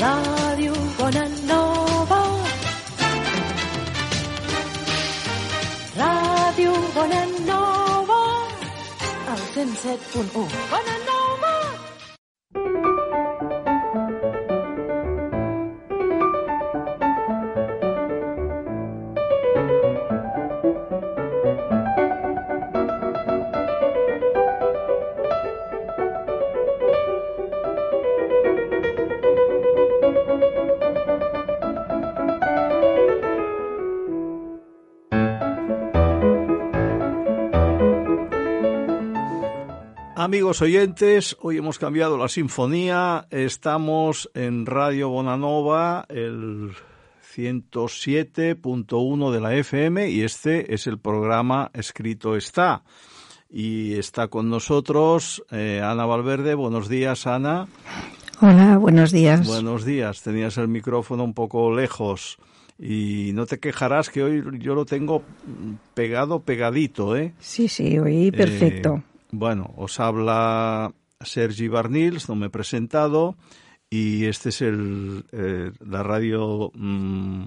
Ràdio Bonanova. Ràdio Bonanova. El 107.1. Bonanova. Amigos oyentes, hoy hemos cambiado la sinfonía, estamos en Radio Bonanova, el 107.1 de la FM y este es el programa Escrito está. Y está con nosotros eh, Ana Valverde. Buenos días, Ana. Hola, buenos días. Buenos días. Tenías el micrófono un poco lejos y no te quejarás que hoy yo lo tengo pegado, pegadito, ¿eh? Sí, sí, hoy perfecto. Eh, bueno, os habla Sergi Barnils, no me he presentado, y este es el, eh, la radio mm,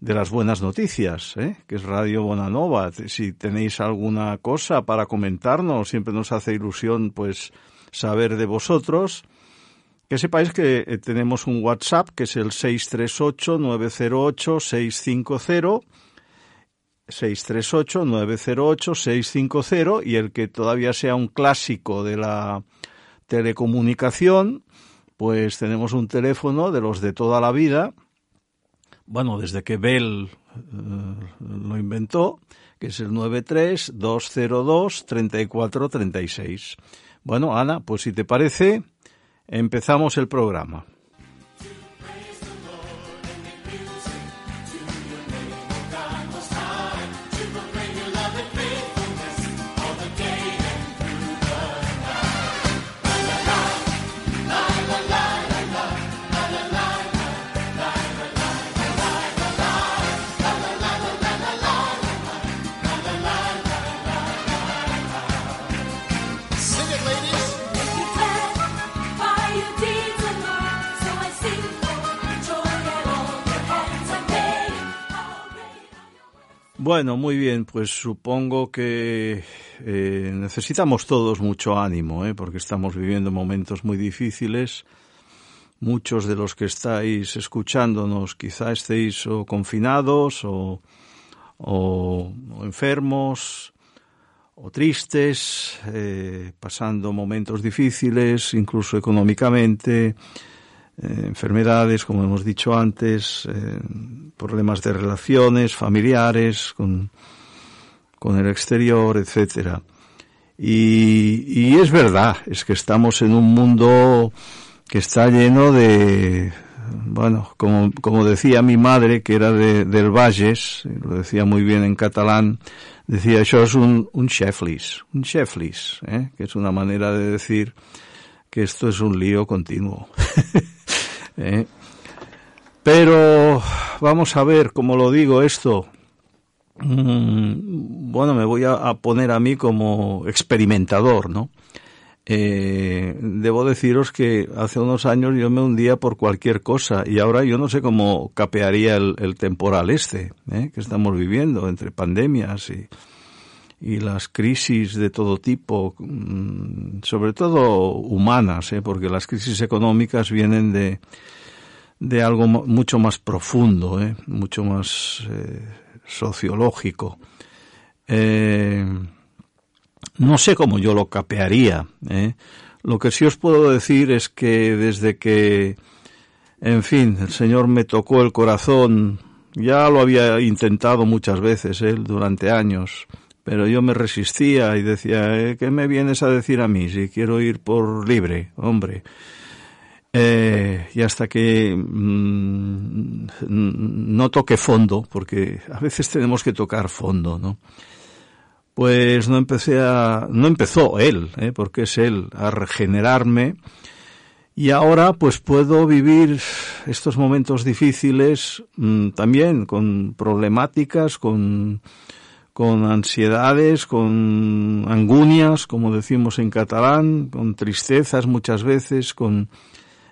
de las buenas noticias, ¿eh? que es Radio Bonanova. Si tenéis alguna cosa para comentarnos, siempre nos hace ilusión pues saber de vosotros. Que sepáis que eh, tenemos un WhatsApp que es el 638-908-650 638-908-650 y el que todavía sea un clásico de la telecomunicación, pues tenemos un teléfono de los de toda la vida, bueno, desde que Bell eh, lo inventó, que es el 93-202-3436. Bueno, Ana, pues si te parece, empezamos el programa. Bueno, muy bien, pues supongo que eh, necesitamos todos mucho ánimo, ¿eh? porque estamos viviendo momentos muy difíciles. Muchos de los que estáis escuchándonos quizá estéis o confinados o, o, enfermos o tristes, eh, pasando momentos difíciles, incluso económicamente, eh, enfermedades, como hemos dicho antes, eh, problemas de relaciones familiares con, con el exterior, etcétera. Y, y es verdad, es que estamos en un mundo que está lleno de, bueno, como, como decía mi madre, que era de, del Valles, lo decía muy bien en catalán, decía, això es un, un cheflis, un cheflis, ¿eh? que es una manera de decir que esto es un lío continuo. ¿Eh? Pero vamos a ver, como lo digo esto, mm, bueno, me voy a, a, poner a mí como experimentador, ¿no? Eh, debo deciros que hace unos años yo me hundía por cualquier cosa y ahora yo no sé cómo capearía el, el temporal este ¿eh? que estamos viviendo entre pandemias y, y las crisis de todo tipo, mm, sobre todo humanas, ¿eh? porque las crisis económicas vienen de, de algo mucho más profundo, ¿eh? mucho más eh, sociológico. Eh, no sé cómo yo lo capearía. Lo que sí os puedo decir es que desde que, en fin, el Señor me tocó el corazón, ya lo había intentado muchas veces durante años, pero yo me resistía y decía, ¿eh? ¿qué me vienes a decir a mí si quiero ir por libre, hombre? Eh, y hasta que mmm, no toque fondo, porque a veces tenemos que tocar fondo, ¿no? Pues no empecé a, no empezó él, ¿eh? porque es él, a regenerarme y ahora pues puedo vivir estos momentos difíciles mmm, también con problemáticas, con con ansiedades, con angunias, como decimos en catalán, con tristezas muchas veces, con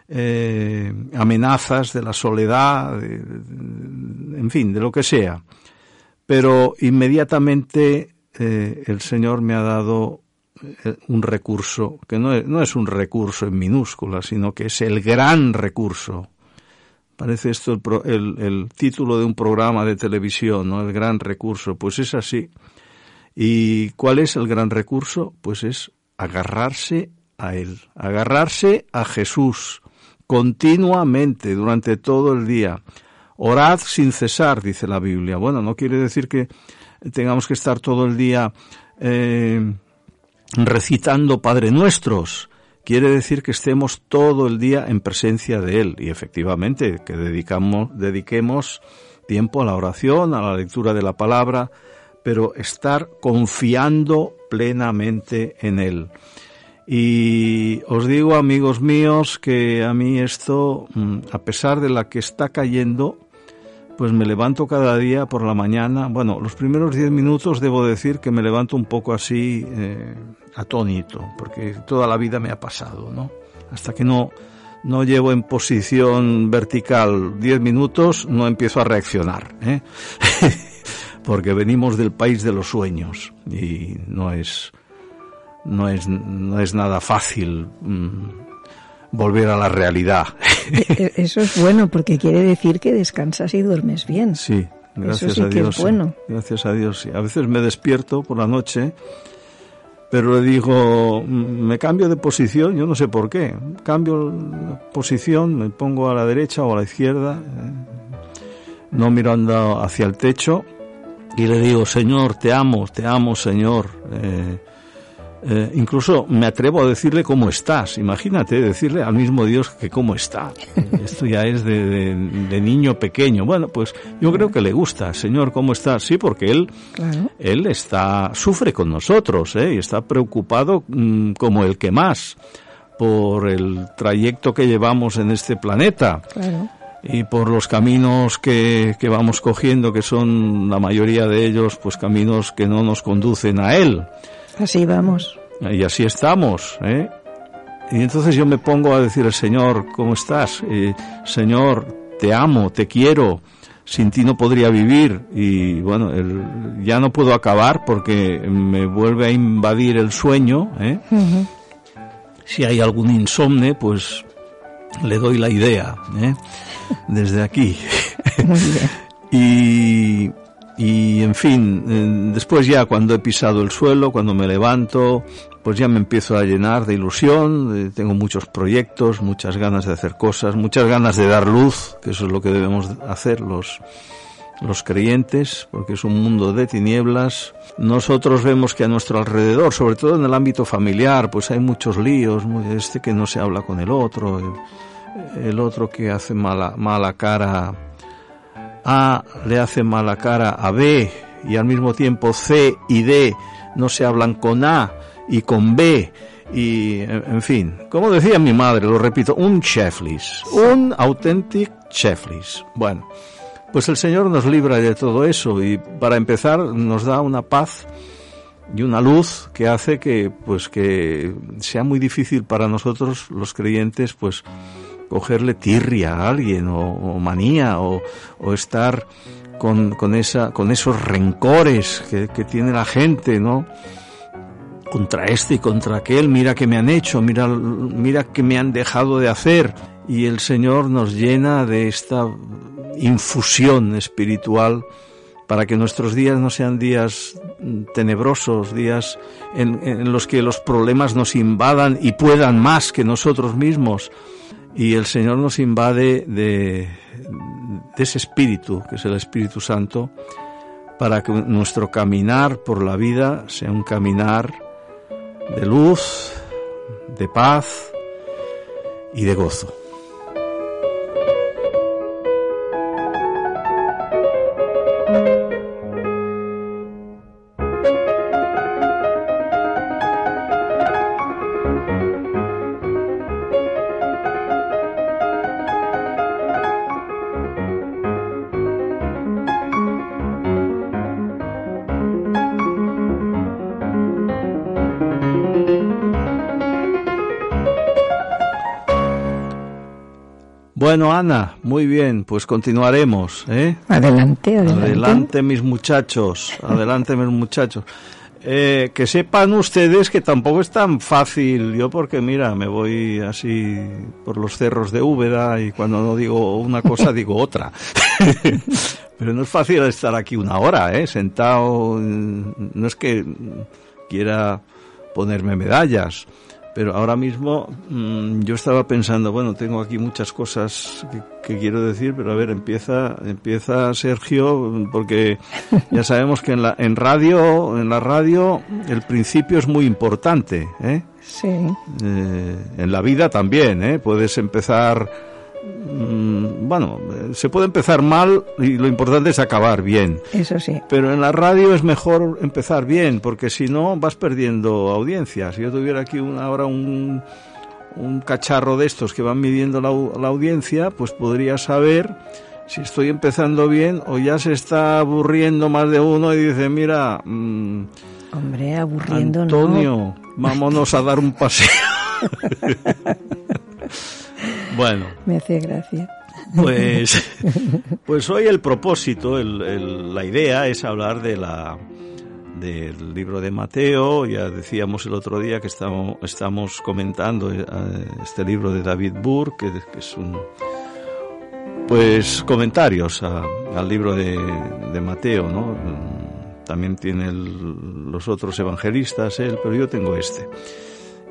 eh, amenazas de la soledad, en fin, de lo que sea. Pero inmediatamente eh, el Señor me ha dado eh, un recurso, que no es, no es un recurso en minúscula, sino que es el gran recurso. Parece esto el, el- el título de un programa de televisión, ¿no? El gran recurso. Pues es así. ¿Y cuál es el gran recurso? Pues es agarrarse a Él, agarrarse a Jesús continuamente durante todo el día. Orad sin cesar, dice la Biblia. Bueno, no quiere decir que tengamos que estar todo el día eh, recitando Padre Nuestros. Quiere decir que estemos todo el día en presencia de Él y efectivamente que dedicamos, dediquemos tiempo a la oración, a la lectura de la palabra, pero estar confiando plenamente en Él. Y os digo, amigos míos, que a mí esto, mm, a pesar de la que está cayendo, pues me levanto cada día por la mañana. Bueno, los primeros diez minutos debo decir que me levanto un poco así eh, atónito, porque toda la vida me ha pasado, ¿no? Hasta que no, no llevo en posición vertical diez minutos, no empiezo a reaccionar, ¿eh? porque venimos del país de los sueños y no es, no es, no es nada fácil mm, volver a la realidad. E- Eso es bueno porque quiere decir que descansas y duermes bien. Sí, gracias sí a que es Dios. bueno. Gracias a Dios. sí. A veces me despierto por la noche, pero le digo, "Mm, me cambio de posición, yo no sé por qué. Cambio la posición, me pongo a la derecha o a la izquierda, eh, no mirando hacia el techo, y le digo, Señor, te amo, te amo, Señor. Eh, eh, incluso me atrevo a decirle cómo estás. Imagínate decirle al mismo Dios que cómo está. Esto ya es de, de- de niño pequeño. Bueno, pues yo creo que le gusta. Señor, ¿cómo estás? Sí, porque él, Claro. él está, sufre con nosotros, ¿eh? Y está preocupado mm, como el que más por el trayecto que llevamos en este planeta Claro. y por los caminos que, que vamos cogiendo, que son la mayoría de ellos, pues caminos que no nos conducen a Él. Así vamos. Y así estamos, ¿eh? Y entonces yo me pongo a decir al Señor, ¿cómo estás? Eh, Señor, te amo, te quiero, sin ti no podría vivir. Y bueno, el- ya no puedo acabar porque me vuelve a invadir el sueño, ¿eh? Ujú. Si hay algún insomne, pues le doy la idea, ¿eh? Desde aquí. Muy bien. Y, y en fin, eh, después ya cuando he pisado el suelo, cuando me levanto, pues ya me empiezo a llenar de ilusión, eh, tengo muchos proyectos, muchas ganas de hacer cosas, muchas ganas de dar luz, que eso es lo que debemos hacer los, los creyentes, porque es un mundo de tinieblas. Nosotros vemos que a nuestro alrededor, sobre todo en el ámbito familiar, pues hay muchos líos, este que no se habla con el otro, el, el otro que hace mala, mala cara a le hace mala cara a B y al mismo tiempo C y D no se hablan con A y con B y en fin, como decía mi madre, lo repito, un cheflis, un auténtico cheflis. Bueno, pues el Señor nos libra de todo eso y para empezar nos da una paz y una luz que hace que pues que sea muy difícil para nosotros los creyentes pues cogerle tirria a alguien o, o manía o, o estar con, con esa con esos rencores que, tiene la gente no contra este y contra aquel mira que me han hecho mira mira que me han dejado de hacer y el Señor nos llena de esta infusión espiritual para que nuestros días no sean días tenebrosos, días en los que los problemas nos invadan y puedan más que nosotros mismos. Y el Señor nos invade de, ese espíritu, que es el Espíritu Santo, para que nuestro caminar por la vida sea un caminar de luz, de paz y de gozo. Bueno, Ana, muy bien, pues continuaremos, ¿eh? Adelante, adelante. Adelante, mis muchachos, adelante, mis muchachos. Eh, que sepan ustedes que tampoco es tan fácil, yo porque mira, me voy así por los cerros de Úbeda y cuando no digo una cosa digo otra. Pero no es fácil estar aquí una hora, ¿eh? Sentado, no es que quiera ponerme medallas, pero ahora mismo mm, yo estaba pensando, bueno, tengo aquí muchas cosas que, que, quiero decir, pero a ver, empieza, empieza Sergio, porque ya sabemos que en la en radio, en la radio, el principio es muy importante, ¿eh? Sí. Eh, en la vida también, ¿eh? Puedes empezar bueno, se puede empezar mal y lo importante es acabar bien. Eso sí. Pero en la radio es mejor empezar bien, porque si no vas perdiendo audiencia. Si yo tuviera aquí una, ahora un, un cacharro de estos que van midiendo la, la audiencia, pues podría saber si estoy empezando bien o ya se está aburriendo más de uno y dice, mira, mmm, Hombre, aburriendo Antonio, no. vámonos a dar un paseo. bueno. Me hace gracia. Pues, pues hoy el propósito, el, el, la idea es hablar de la, del libro de Mateo. Ya decíamos el otro día que estamos, estamos comentando este libro de David Burr, que, que es un. Pues comentarios a, al libro de, de, Mateo, ¿no? También tiene el, los otros evangelistas, él, pero yo tengo este.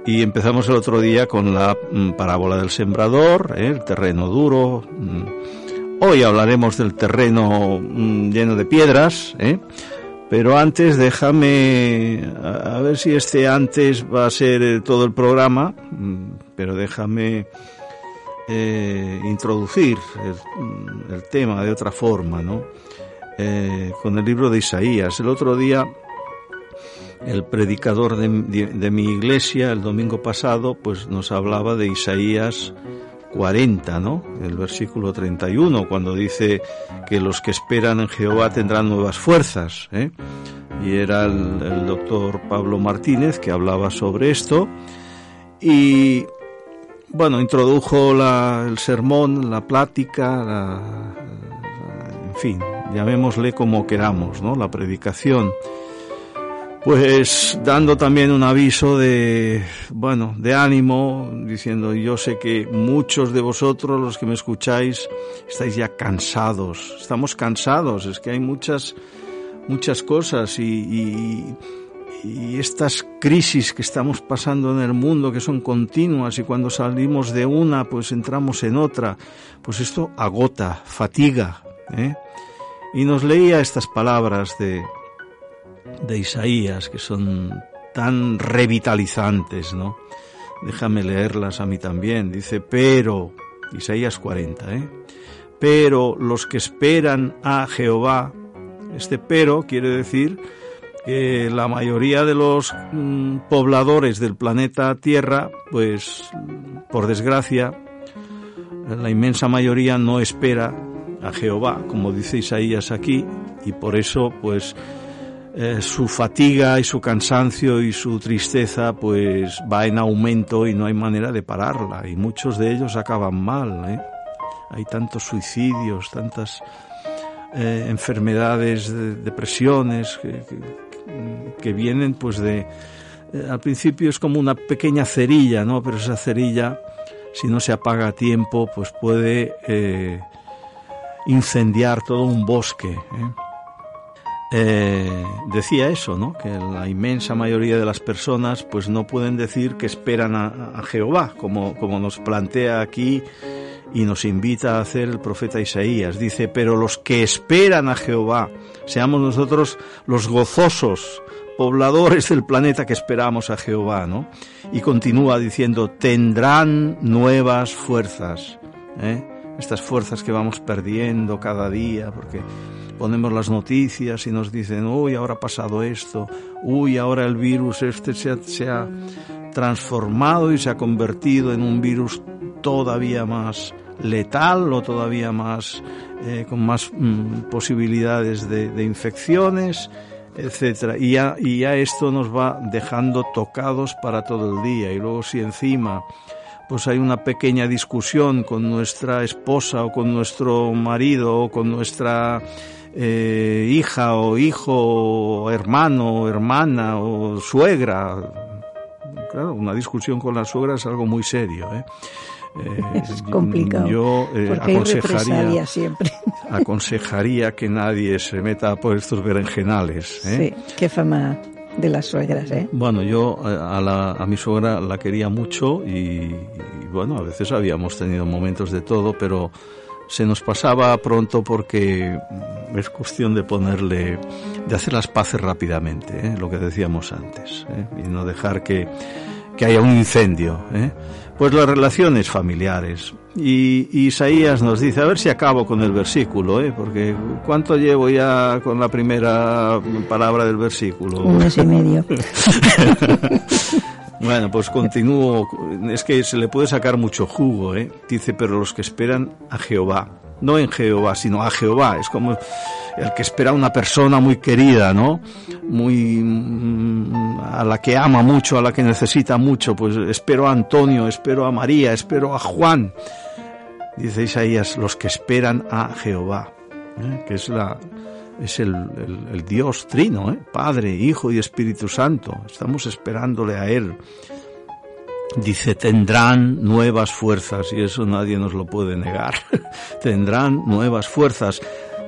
Y empezamos el otro día con la mm, parábola del sembrador, ¿eh? el terreno duro. Mm. Hoy hablaremos del terreno mm, lleno de piedras, ¿eh? pero antes déjame, a, ver si este antes va a ser eh, todo el programa, pero déjame introducir el, el, tema de otra forma, ¿no? Con el libro de Isaías. El otro día el predicador de, de, mi iglesia el domingo pasado pues nos hablaba de Isaías 40, ¿no? El versículo 31, cuando dice que los que esperan en Jehová tendrán nuevas fuerzas, ¿eh? Y era el, el doctor Pablo Martínez que hablaba sobre esto y bueno, introdujo la, el sermón, la plática, la, en fin, llamémosle como queramos, ¿no? La predicación pues dando también un aviso de, bueno, de ánimo, diciendo, yo sé que muchos de vosotros, los que me escucháis, estáis ya cansados, estamos cansados, es que hay muchas, muchas cosas y, estas crisis que estamos pasando en el mundo, que son continuas y cuando salimos de una, pues entramos en otra, pues esto agota, fatiga, ¿eh? Y nos leía estas palabras de, de Isaías que son tan revitalizantes, ¿no? Déjame leerlas a mí también. Dice, pero, Isaías 40, ¿eh? Pero los que esperan a Jehová, este pero quiere decir que la mayoría de los mm, pobladores del planeta Tierra, pues, por desgracia, la inmensa mayoría no espera a Jehová, como dice Isaías aquí, y por eso, pues, eh, su fatiga y su cansancio y su tristeza pues va en aumento y no hay manera de pararla y muchos de ellos acaban mal. ¿eh? Hay tantos suicidios, tantas eh, enfermedades, de, depresiones que, que, vienen pues de... Al principio es como una pequeña cerilla, ¿no? Pero esa cerilla, si no se apaga a tiempo, pues puede incendiar todo un bosque. ¿eh? Eh, decía eso, ¿no? Que la inmensa mayoría de las personas pues no pueden decir que esperan a, a, Jehová, como, como nos plantea aquí y nos invita a hacer el profeta Isaías. Dice, pero los que esperan a Jehová, seamos nosotros los gozosos pobladores del planeta que esperamos a Jehová, ¿no? Y continúa diciendo, tendrán nuevas fuerzas, ¿eh? Estas fuerzas que vamos perdiendo cada día, porque ponemos las noticias y nos dicen, uy, ahora ha pasado esto, uy, ahora el virus este se ha, se ha transformado y se ha convertido en un virus todavía más letal o todavía más eh, con más mm, posibilidades de, de, infecciones, etcétera. Y ya, y ya esto nos va dejando tocados para todo el día. Y luego si encima pues hay una pequeña discusión con nuestra esposa o con nuestro marido o con nuestra eh, hija o hijo o hermano o hermana o suegra. Claro, una discusión con la suegra es algo muy serio. ¿eh? Eh, Es complicado. Yo eh, aconsejaría, siempre. aconsejaría que nadie se meta por estos berenjenales. ¿eh? Sí, qué fama de las suegras, ¿eh? Bueno, yo a, la, a mi suegra la quería mucho y, y, bueno, a veces habíamos tenido momentos de todo, pero se nos pasaba pronto porque es cuestión de ponerle, de hacer las paces rápidamente, ¿eh? lo que decíamos antes, ¿eh? y no dejar que, que haya un incendio. ¿eh? Pues las relaciones familiares. Y, y Isaías nos dice, a ver si acabo con el versículo, ¿eh? porque ¿cuánto llevo ya con la primera palabra del versículo? Un mes y medio. Bueno, pues continúo. Es que se le puede sacar mucho jugo, ¿eh? Dice, pero los que esperan a Jehová, no en Jehová, sino a Jehová. Es como el que espera a una persona muy querida, ¿no? Muy mm, a la que ama mucho, a la que necesita mucho. Pues espero a Antonio, espero a María, espero a Juan. Dice Isaías, los que esperan a Jehová, ¿eh? que es la es el, el, el Dios trino, ¿eh? Padre, Hijo y Espíritu Santo. Estamos esperándole a Él. Dice, tendrán nuevas fuerzas, y eso nadie nos lo puede negar. tendrán nuevas fuerzas.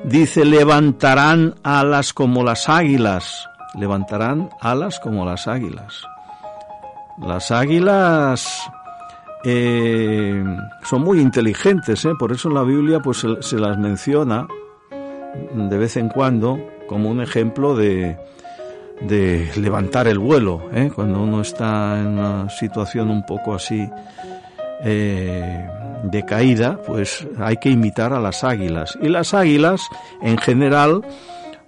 Dice, levantarán alas como las águilas. Levantarán alas como las águilas. Las águilas eh, son muy inteligentes, ¿eh? por eso en la Biblia pues se, se las menciona de vez en cuando como un ejemplo de, de levantar el vuelo, ¿eh? cuando uno está en una situación un poco así eh, de caída, pues hay que imitar a las águilas. Y las águilas, en general,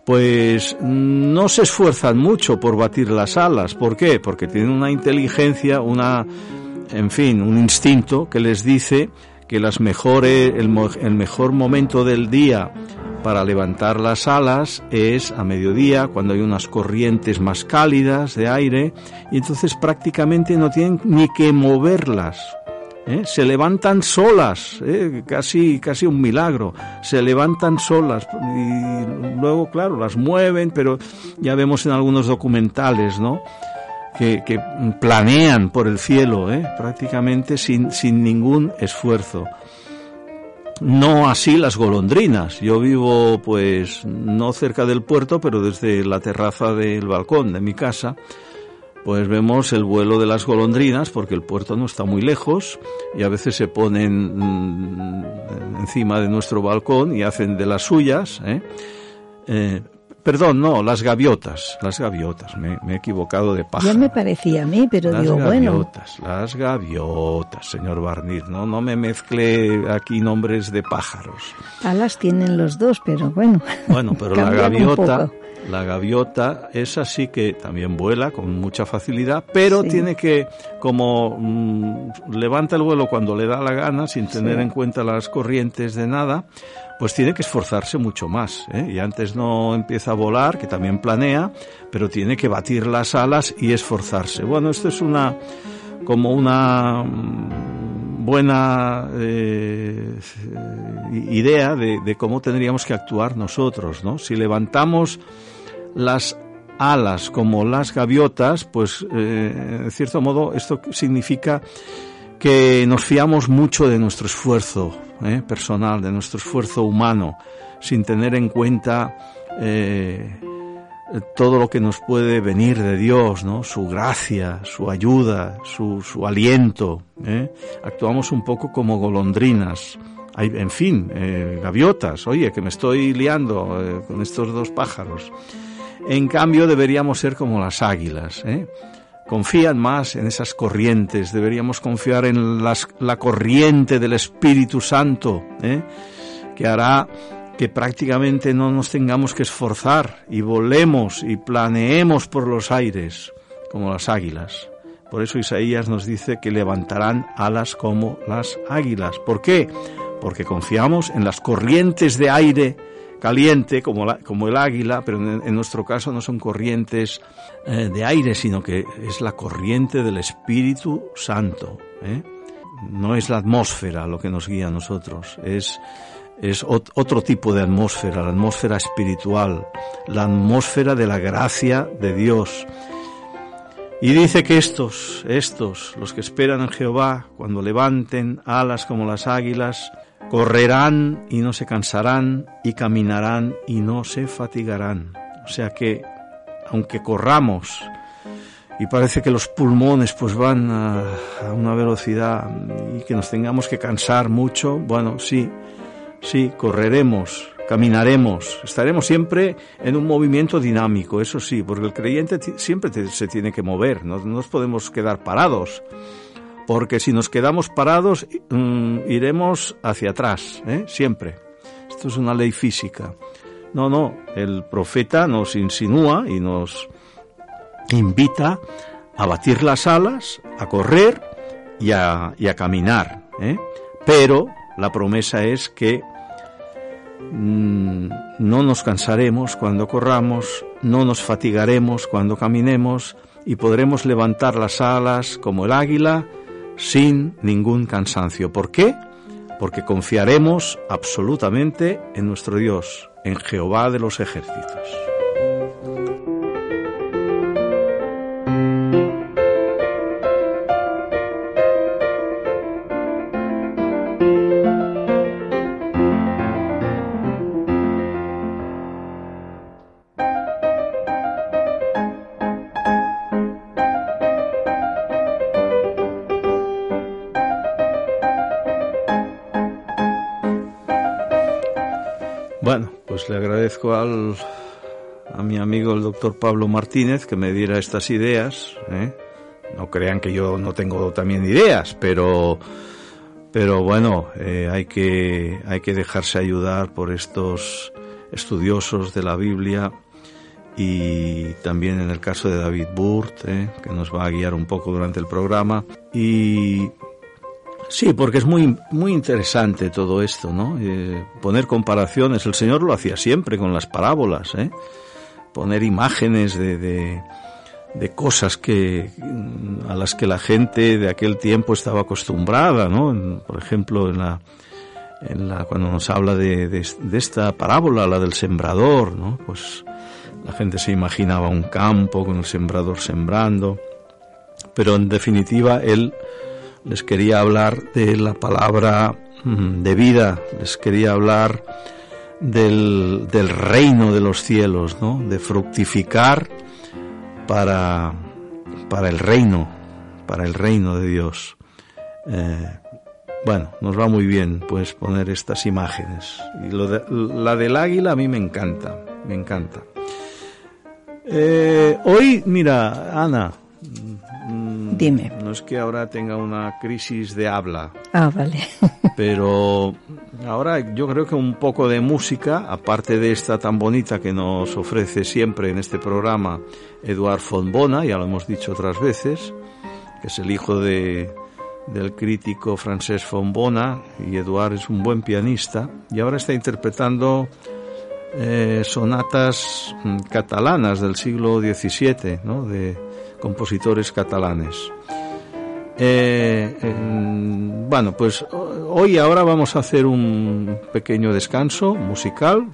pues no se esfuerzan mucho por batir las alas. ¿Por qué? Porque tienen una inteligencia, una, en fin, un instinto que les dice que las mejores, el, el mejor momento del día para levantar las alas es a mediodía, cuando hay unas corrientes más cálidas de aire, y entonces prácticamente no tienen ni que moverlas. ¿eh? Se levantan solas, ¿eh? casi, casi un milagro. Se levantan solas y luego, claro, las mueven, pero ya vemos en algunos documentales, ¿no? Que, que planean por el cielo, ¿eh? prácticamente sin, sin ningún esfuerzo. No así las golondrinas. Yo vivo, pues, no cerca del puerto, pero desde la terraza del balcón de mi casa, pues vemos el vuelo de las golondrinas, porque el puerto no está muy lejos, y a veces se ponen mmm, encima de nuestro balcón y hacen de las suyas, ¿eh? Eh, Perdón, no, las gaviotas, las gaviotas, me, me he equivocado de pájaro. Ya me parecía a mí, pero las digo, gaviotas, bueno. Las gaviotas, señor Barnir, no, no me mezcle aquí nombres de pájaros. Alas tienen los dos, pero bueno. Bueno, pero la gaviota, la gaviota es así que también vuela con mucha facilidad, pero sí. tiene que, como mmm, levanta el vuelo cuando le da la gana, sin tener sí. en cuenta las corrientes de nada, pues tiene que esforzarse mucho más. ¿eh? Y antes no empieza a volar, que también planea, pero tiene que batir las alas y esforzarse. Bueno, esto es una como una buena eh, idea de, de, cómo tendríamos que actuar nosotros, ¿no? Si levantamos las alas como las gaviotas, pues eh, en cierto modo esto significa que nos fiamos mucho de nuestro esfuerzo eh, personal, de nuestro esfuerzo humano, sin tener en cuenta eh, todo lo que nos puede venir de Dios, ¿no? Su gracia, su ayuda, su, su aliento. ¿eh? Actuamos un poco como golondrinas. Hay, en fin, gaviotas. Oye, que me estoy liando con estos dos pájaros. En cambio, deberíamos ser como las águilas. ¿eh? Confían más en esas corrientes, deberíamos confiar en la corriente del Espíritu Santo, ¿eh? que hará que prácticamente no nos tengamos que esforzar y volemos y planeemos por los aires como las águilas. Por eso Isaías nos dice que levantarán alas como las águilas. ¿Por qué? Porque confiamos en las corrientes de aire caliente como, la, como el águila, pero en, nuestro caso no son corrientes eh, de aire, sino que es la corriente del Espíritu Santo. ¿eh? no es la atmósfera lo que nos guía a nosotros, es, es ot- otro tipo de atmósfera, la atmósfera espiritual, la atmósfera de la gracia de Dios. Y dice que estos, estos, los que esperan en Jehová, cuando levanten alas como las águilas, correrán y no se cansarán, y caminarán y no se fatigarán. O sea que, aunque corramos, y parece que los pulmones pues van a, una velocidad y que nos tengamos que cansar mucho, bueno, sí, sí, correremos, caminaremos, estaremos siempre en un movimiento dinámico, eso sí, porque el creyente siempre se tiene que mover, no nos podemos quedar parados, porque si nos quedamos parados mm, iremos hacia atrás, ¿eh? siempre. Esto es una ley física. No, no, el profeta nos insinúa y nos invita a batir las alas, a correr y a, caminar. ¿eh? Pero la promesa es que mm, no nos cansaremos cuando corramos, no nos fatigaremos cuando caminemos y podremos levantar las alas como el águila sin ningún cansancio. ¿Por qué? Porque confiaremos absolutamente en nuestro Dios, en Jehová de los ejércitos. Pues le agradezco al, a mi amigo el doctor Pablo Martínez que me diera estas ideas. ¿eh? No crean que yo no tengo también ideas, pero, pero bueno, eh, hay, que, hay que dejarse ayudar por estos estudiosos de la Biblia y también en el caso de David Burt, ¿eh? que nos va a guiar un poco durante el programa. Y Sí, porque es muy, muy interesante todo esto, ¿no? Eh, poner comparaciones. El Señor lo hacía siempre con las parábolas, ¿eh? Poner imágenes de, de, de cosas que, a las que la gente de aquel tiempo estaba acostumbrada, ¿no? Por ejemplo, en la, en la, cuando nos habla de, de, de esta parábola, la del sembrador, ¿no? Pues la gente se imaginaba un campo con el sembrador sembrando, pero en definitiva él les quería hablar de la palabra mm, de vida, les quería hablar del, del reino de los cielos, ¿no? De fructificar para, para el reino, para el reino de Dios. Eh, bueno, nos va muy bien pues poner estas imágenes. Y lo de- la del águila a mí me encanta, me encanta. Eh, hoy, mira, Ana, Dime. no es que ahora tenga una crisis de habla, Ah, vale. pero ahora yo creo que un poco de música, aparte de esta tan bonita que nos ofrece siempre en este programa Eduard Fonbona, ya lo hemos dicho otras veces, que es el hijo de, del crítico francés Fonbona, y Eduard es un buen pianista, y ahora está interpretando eh, sonatas mm, catalanas del siglo XVII, ¿no? de compositores catalanes. Eh, en- bueno, pues ho- hoy ahora vamos a hacer un pequeño descanso musical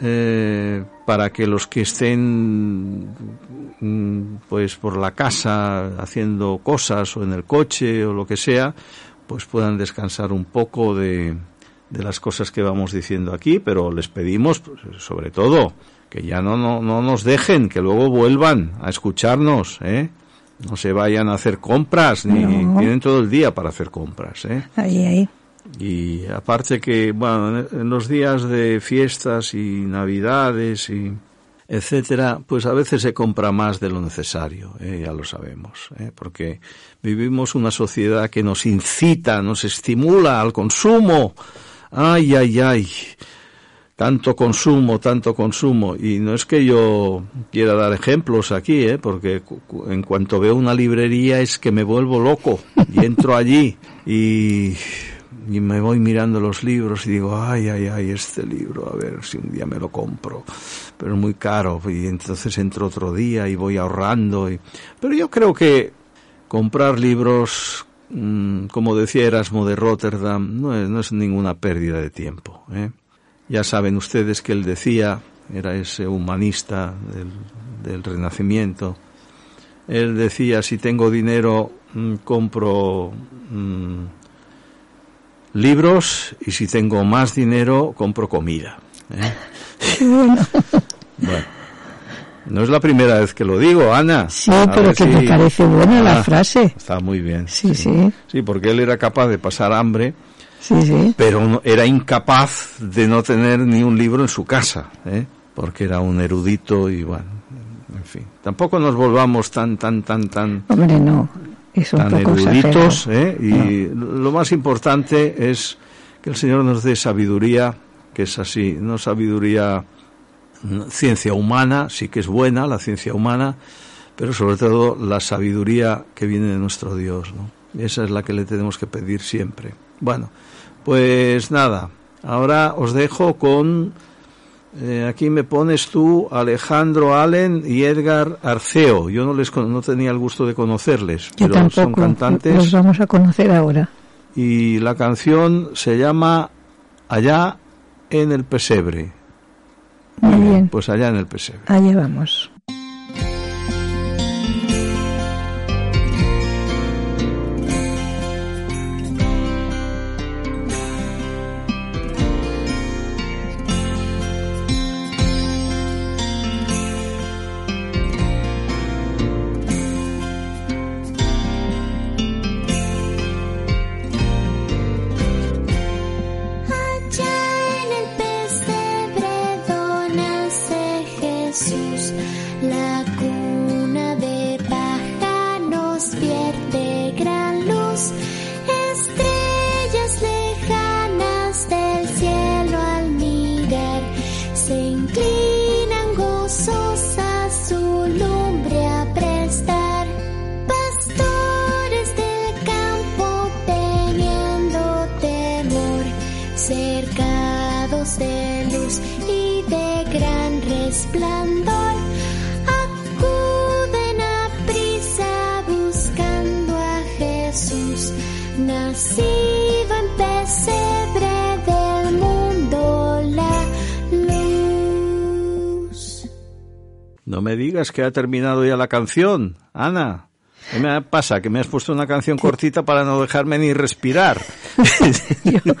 eh, para que los que estén mm, pues por la casa haciendo cosas o en el coche o lo que sea, pues puedan descansar un poco de, de las cosas que vamos diciendo aquí, pero les pedimos pues, sobre todo que ya no, no, no nos dejen, que luego vuelvan a escucharnos, ¿eh? No se vayan a hacer compras, ni No. tienen todo el día para hacer compras, ¿eh? Ahí, ahí. Y aparte que, bueno, en- en los días de fiestas y navidades y etcétera, pues a veces se compra más de lo necesario, ¿eh? ya lo sabemos, ¿eh? porque vivimos una sociedad que nos incita, nos estimula al consumo. Ay, ay, ay. Tanto consumo, tanto consumo. Y no es que yo quiera dar ejemplos aquí, ¿eh? porque en cuanto veo una librería es que me vuelvo loco y entro allí y, y me voy mirando los libros y digo, ay, ay, ay, este libro, a ver si un día me lo compro, pero es muy caro y entonces entro otro día y voy ahorrando. Y... Pero yo creo que comprar libros mm, como decía Erasmo de Rotterdam, no es, no es ninguna pérdida de tiempo. ¿eh? Ya saben ustedes que él decía, era ese humanista del, del Renacimiento, él decía, si tengo dinero, mm, compro mm, libros y si tengo más dinero, compro comida. ¿eh? Bueno, no es la primera vez que lo digo, Ana. Sí, A pero que me parece buena la Ah, frase. Está muy bien. Sí, sí. Sí, porque él era capaz de pasar hambre, Sí, sí. pero era incapaz de no tener ni un libro en su casa, ¿eh? porque era un erudito y bueno, en fin. Tampoco nos volvamos tan, tan, tan, tan, Hombre, no. Es un tan poco eruditos. ¿eh? y lo más importante es que el Señor nos dé sabiduría, que es así, no sabiduría mm, ciencia humana, sí que es buena la ciencia humana, pero sobre todo la sabiduría que viene de nuestro Dios, ¿no? Esa es la que le tenemos que pedir siempre. Bueno, pues nada, ahora os dejo con eh, aquí me pones tú Alejandro Allen y Edgar Arceo. Yo no les no tenía el gusto de conocerles, Yo pero son cantantes Los vamos a conocer ahora. y la canción se llama Allá en el pesebre. Muy bien. Pues allá en el pesebre. Allá vamos. Digas que ha terminado ya la canción, Ana. ¿Qué me pasa? Que me has puesto una canción cortita para no dejarme ni respirar. Yo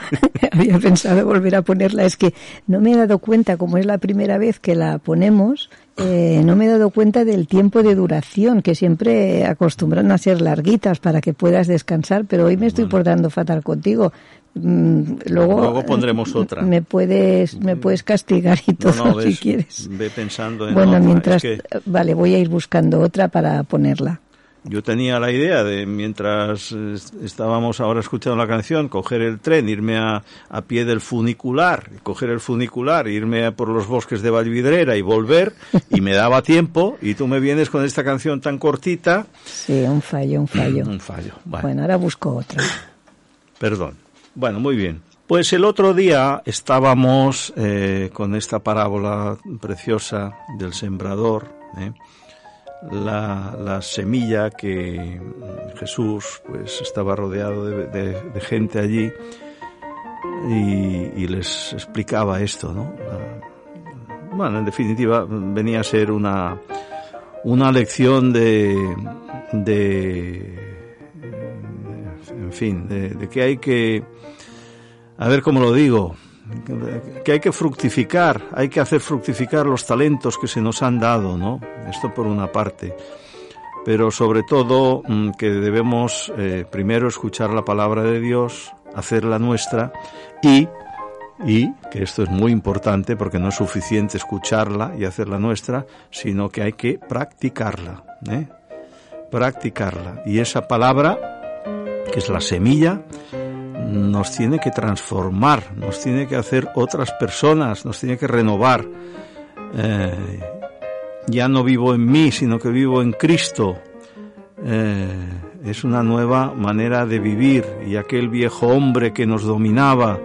había pensado volver a ponerla. Es que no me he dado cuenta, como es la primera vez que la ponemos, eh, no me he dado cuenta del tiempo de duración, que siempre acostumbran a ser larguitas para que puedas descansar, pero hoy me estoy portando fatal contigo. Mm, Luego, Luego pondremos eh, otra. Me puedes, me puedes castigar y No, todo no, si ves, quieres. ve pensando en Bueno, otra. mientras, Es que vale, voy a ir buscando otra para ponerla. yo tenía la idea de, mientras eh, estábamos ahora escuchando la canción, coger el tren, irme a, a pie del funicular, coger el funicular, irme por los bosques de Valvidrera y volver, y me daba tiempo, y tú me vienes con esta canción tan cortita. Sí, un fallo, un fallo. Un fallo. Vale. Bueno, ahora busco otra. Perdón. Bueno, muy bien. Pues el otro día estábamos eh, con esta parábola preciosa del sembrador, ¿eh? la, la semilla que Jesús pues estaba rodeado de, gente allí y, les explicaba esto, ¿no? Bueno, en definitiva venía a ser una, una lección de, de fin, de, que hay que, a ver cómo lo digo, que hay que fructificar, hay que hacer fructificar los talentos que se nos han dado, ¿no? Esto por una parte. Pero sobre todo mm, que debemos eh, primero escuchar la palabra de Dios, hacerla nuestra y, y, que esto es muy importante porque no es suficiente escucharla y hacerla nuestra, sino que hay que practicarla, ¿eh? Practicarla. Y esa palabra que es la semilla, nos tiene que transformar, nos tiene que hacer otras personas, nos tiene que renovar. Eh, ya no vivo en mí, sino que vivo en Cristo. Eh, es una nueva manera de vivir y aquel viejo hombre que nos dominaba,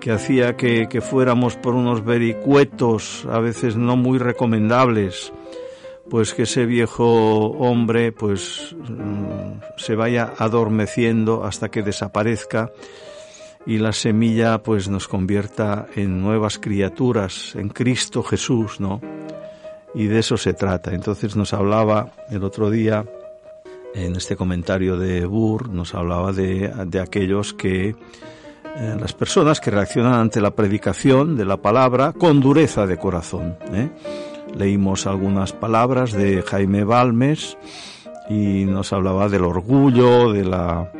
que hacía que, que fuéramos por unos vericuetos, a veces no muy recomendables, pues que ese viejo hombre pues mm, se vaya adormeciendo hasta que desaparezca y la semilla pues nos convierta en nuevas criaturas en Cristo Jesús, ¿no? Y de eso se trata. Entonces nos hablaba el otro día en este comentario de Burr, nos hablaba de, de aquellos que eh, las personas que reaccionan ante la predicación de la palabra con dureza de corazón. ¿eh? Leímos algunas palabras de Jaime Balmes y nos hablaba del orgullo, de la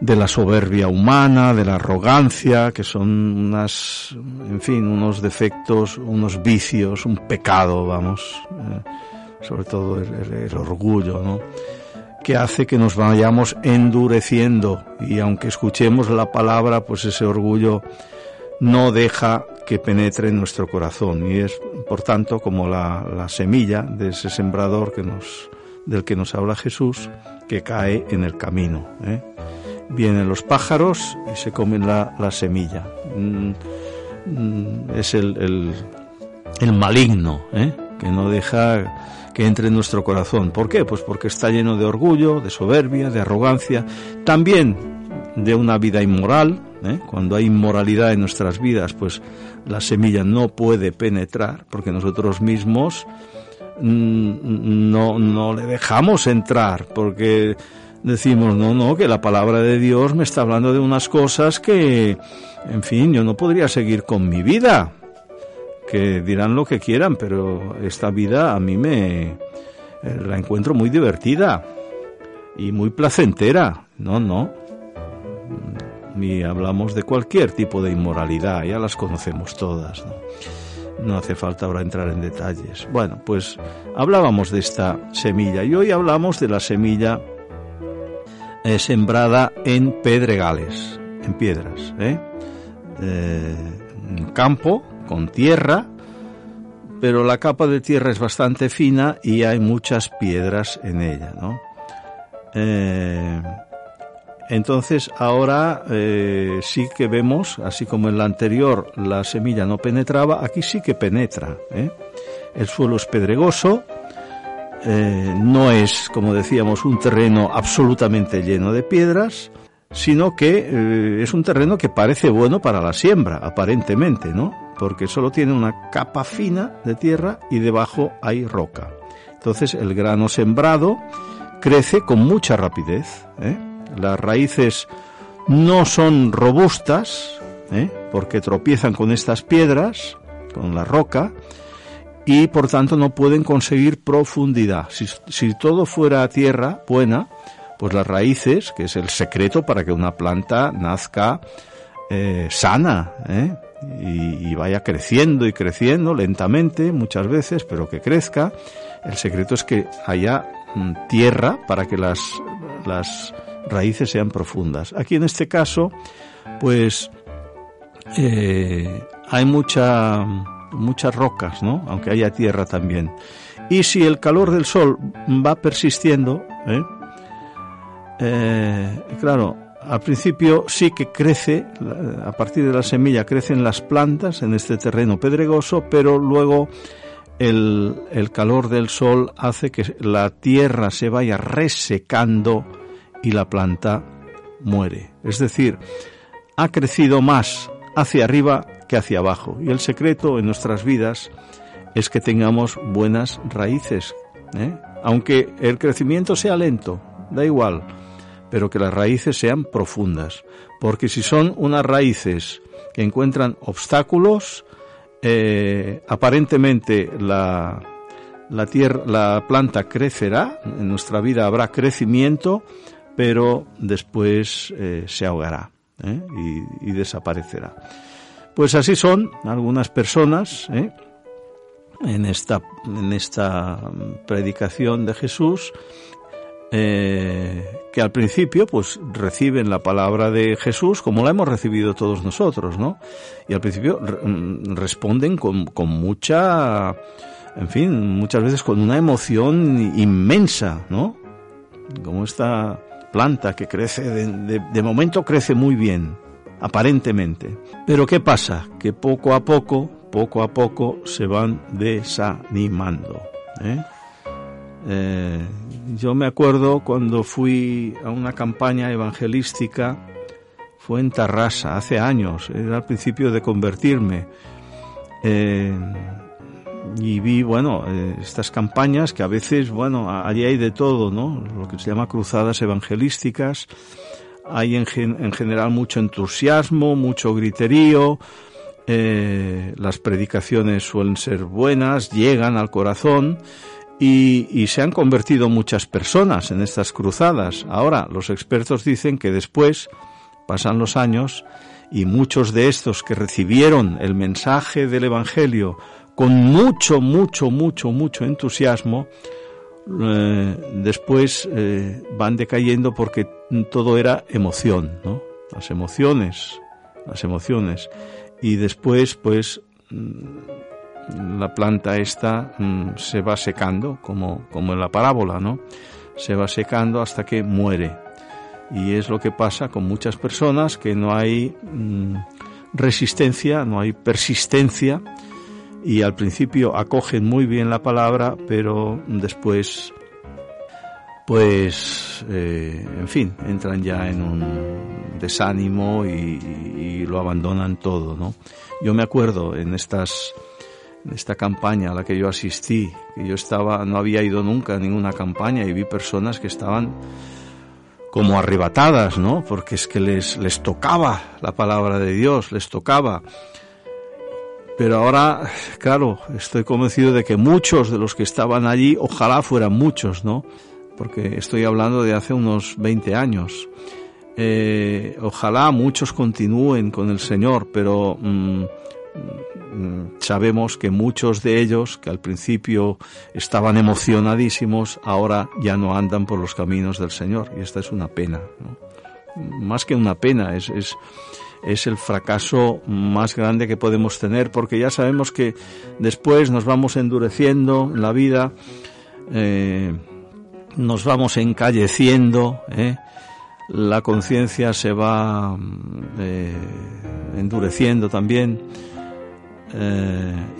de la soberbia humana, de la arrogancia, que son unas, en fin, unos defectos, unos vicios, un pecado, vamos, eh, sobre todo el, el- el orgullo, ¿no? que hace que nos vayamos endureciendo y aunque escuchemos la palabra, pues ese orgullo no deja que penetre en nuestro corazón y es, por tanto, como la, la semilla de ese sembrador que nos, del que nos habla Jesús, que cae en el camino. ¿eh? Vienen los pájaros y se comen la, la semilla. Mm, mm, es el, el, el maligno, ¿eh? que no deja que entre en nuestro corazón. ¿Por qué? Pues porque está lleno de orgullo, de soberbia, de arrogancia, también de una vida inmoral. ¿eh? Cuando hay inmoralidad en nuestras vidas, pues la semilla no puede penetrar, porque nosotros mismos mm, no, no le dejamos entrar, porque decimos, no, no, que la palabra de Dios me está hablando de unas cosas que, en fin, yo no podría seguir con mi vida que dirán lo que quieran, pero esta vida a mí me eh, la encuentro muy divertida y muy placentera. No, no. Y hablamos de cualquier tipo de inmoralidad, ya las conocemos todas. ¿no? No hace falta ahora entrar en detalles. Bueno, pues hablábamos de esta semilla y hoy hablamos de la semilla eh, sembrada en pedregales, en piedras, ¿eh? Eh, un campo con tierra, pero la capa de tierra es bastante fina y hay muchas piedras en ella, ¿no? Entonces ahora eh, sí que vemos, así como en la anterior la semilla no penetraba, aquí sí que penetra. ¿eh? El suelo es pedregoso, eh, no es, como decíamos, un terreno absolutamente lleno de piedras, sino que eh, es un terreno que parece bueno para la siembra, aparentemente, ¿no? Porque solo tiene una capa fina de tierra y debajo hay roca. Entonces el grano sembrado crece con mucha rapidez. ¿eh? Las raíces no son robustas, ¿eh? porque tropiezan con estas piedras, con la roca, y por tanto no pueden conseguir profundidad. Si, si todo fuera tierra buena, pues las raíces, que es el secreto para que una planta nazca eh, sana ¿eh? y, y vaya creciendo y creciendo lentamente muchas veces, pero que crezca. El secreto es que haya mm, tierra para que las, las raíces sean profundas. Aquí en este caso, pues eh, hay mucha, muchas rocas, ¿no? Aunque haya tierra también. Y si el calor del sol va persistiendo, ¿eh? Eh, claro, al principio sí que crece, a partir de la semilla crecen las plantas en este terreno pedregoso, pero luego el, el calor del sol hace que la tierra se vaya resecando y la planta muere. Es decir, ha crecido más hacia arriba que hacia abajo. Y el secreto en nuestras vidas es que tengamos buenas raíces. ¿eh? Aunque el crecimiento sea lento, da igual, pero que las raíces sean profundas. Porque si son unas raíces que encuentran obstáculos, eh, aparentemente la, la, tierra, la planta crecerá, en nuestra vida habrá crecimiento, pero después eh, se ahogará ¿eh? y, y, desaparecerá. Pues así son algunas personas ¿eh? en, esta, en esta predicación de Jesús eh, que al principio pues reciben la palabra de Jesús como la hemos recibido todos nosotros, ¿no? Y al principio responden con, con mucha, en fin, muchas veces con una emoción inmensa, ¿no? Como esta planta que crece, de, de, momento crece muy bien, aparentemente. Pero ¿qué pasa? Que poco a poco, poco a poco se van desanimando. ¿eh? Eh, yo me acuerdo cuando fui a una campaña evangelística, fue en Tarrasa, hace años, era al principio de convertirme. Eh, y vi, bueno, eh, estas campañas que a veces, bueno, allí hay de todo, ¿no? Lo que se llama cruzadas evangelísticas. Hay en, en general mucho entusiasmo, mucho griterío. eh, las predicaciones suelen ser buenas, llegan al corazón y, y se han convertido muchas personas en estas cruzadas. Ahora, los expertos dicen que después pasan los años y muchos de estos que recibieron el mensaje del Evangelio con mucho, mucho, mucho, mucho entusiasmo, eh, después eh, van decayendo porque todo era emoción, ¿no? Las emociones, las emociones. Y después, pues, mm, la planta esta mm, se va secando, como, como en la parábola, ¿no? Se va secando hasta que muere. Y es lo que pasa con muchas personas, que no hay mm, resistencia, no hay persistencia, y al principio acogen muy bien la palabra, pero después, pues, eh, en fin, entran ya en un desánimo y, y lo abandonan todo, ¿no? Yo me acuerdo en estas, en esta campaña a la que yo asistí, que yo estaba, no había ido nunca a ninguna campaña y vi personas que estaban como arrebatadas, ¿no? Porque es que les, les tocaba la palabra de Dios, les tocaba. Pero ahora, claro, estoy convencido de que muchos de los que estaban allí, ojalá fueran muchos, ¿no? Porque estoy hablando de hace unos 20 años. Eh, ojalá muchos continúen con el Señor, pero mm, mm, sabemos que muchos de ellos, que al principio estaban emocionadísimos, ahora ya no andan por los caminos del Señor. Y esta es una pena, ¿no? Más que una pena, es, es, es el fracaso más grande que podemos tener, porque ya sabemos que después nos vamos endureciendo en la vida, eh, nos vamos encalleciendo, ¿eh? la conciencia se va eh, endureciendo también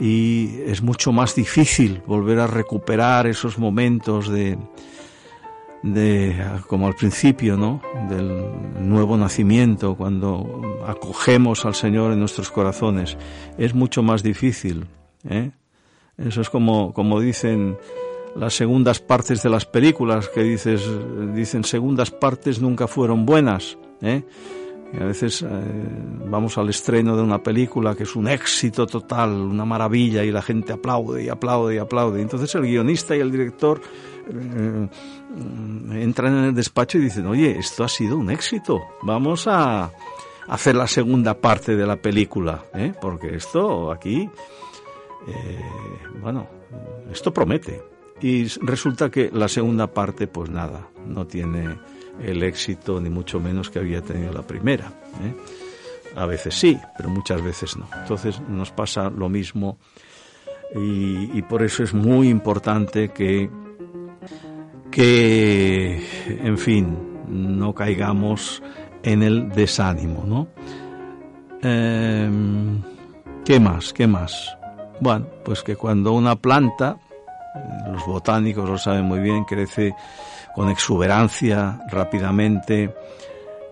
y es mucho más difícil volver a recuperar esos momentos de, de como al principio, ¿no? Del nuevo nacimiento, cuando acogemos al Señor en nuestros corazones, es mucho más difícil. ¿eh? Eso es como, como dicen las segundas partes de las películas, que dices, dicen segundas partes nunca fueron buenas. ¿eh? Y a veces eh, vamos al estreno de una película que es un éxito total, una maravilla, y la gente aplaude y aplaude y aplaude. Entonces el guionista y el director eh, entran en el despacho y dicen, oye, esto ha sido un éxito, vamos a hacer la segunda parte de la película, ¿eh? porque esto aquí, bueno, esto promete. Y resulta que la segunda parte, pues nada, no tiene el éxito ni mucho menos que había tenido la primera. ¿eh? A veces sí, pero muchas veces no. Entonces nos pasa lo mismo y, por eso es muy importante que, que, en fin, no caigamos en el desánimo, ¿no? Eh, ¿Qué más? ¿Qué más? Bueno, pues que cuando una planta, los botánicos lo saben muy bien, crece con exuberancia, rápidamente,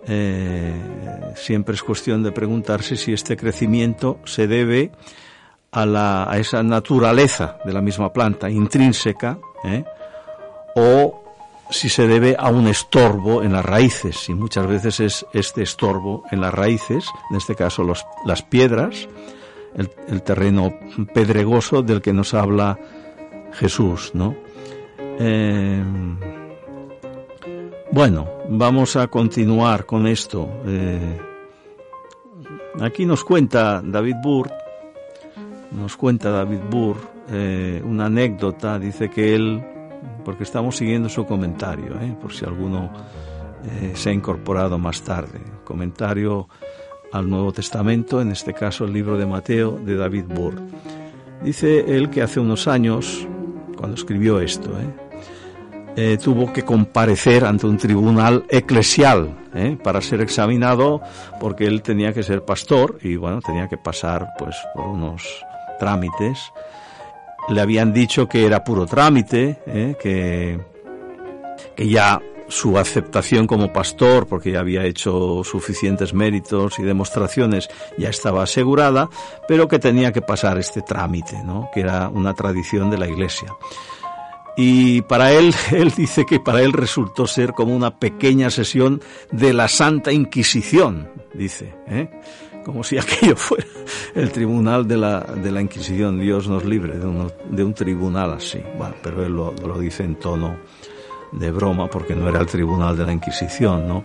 eh, siempre es cuestión de preguntarse si este crecimiento se debe a, la, a esa naturaleza de la misma planta, intrínseca, ¿eh? o si se debe a un estorbo en las raíces, y muchas veces es este estorbo en las raíces, en este caso los, las piedras, el, el, terreno pedregoso del que nos habla Jesús, ¿no? Eh, bueno, vamos a continuar con esto. Eh, aquí nos cuenta David Burr, nos cuenta David Burr eh, una anécdota, dice que él, porque estamos siguiendo su comentario, eh, por si alguno se ha incorporado más tarde, comentario al Nuevo Testamento, en este caso el libro de Mateo de David Burr. Dice él que hace unos años, cuando escribió esto, ¿eh? Eh, tuvo que comparecer ante un tribunal eclesial ¿eh? para ser examinado porque él tenía que ser pastor y bueno tenía que pasar pues por unos trámites le habían dicho que era puro trámite, ¿eh? que, que ya su aceptación como pastor, porque ya había hecho suficientes méritos y demostraciones, ya estaba asegurada, pero que tenía que pasar este trámite, ¿no? que era una tradición de la Iglesia. Y para él, él dice que para él resultó ser como una pequeña sesión de la Santa Inquisición, dice, ¿eh? como si aquello fuera el tribunal de la, de la Inquisición. Dios nos libre de, uno, de un tribunal así. Bueno, pero él lo, lo dice en tono de broma porque no era el tribunal de la Inquisición, ¿no?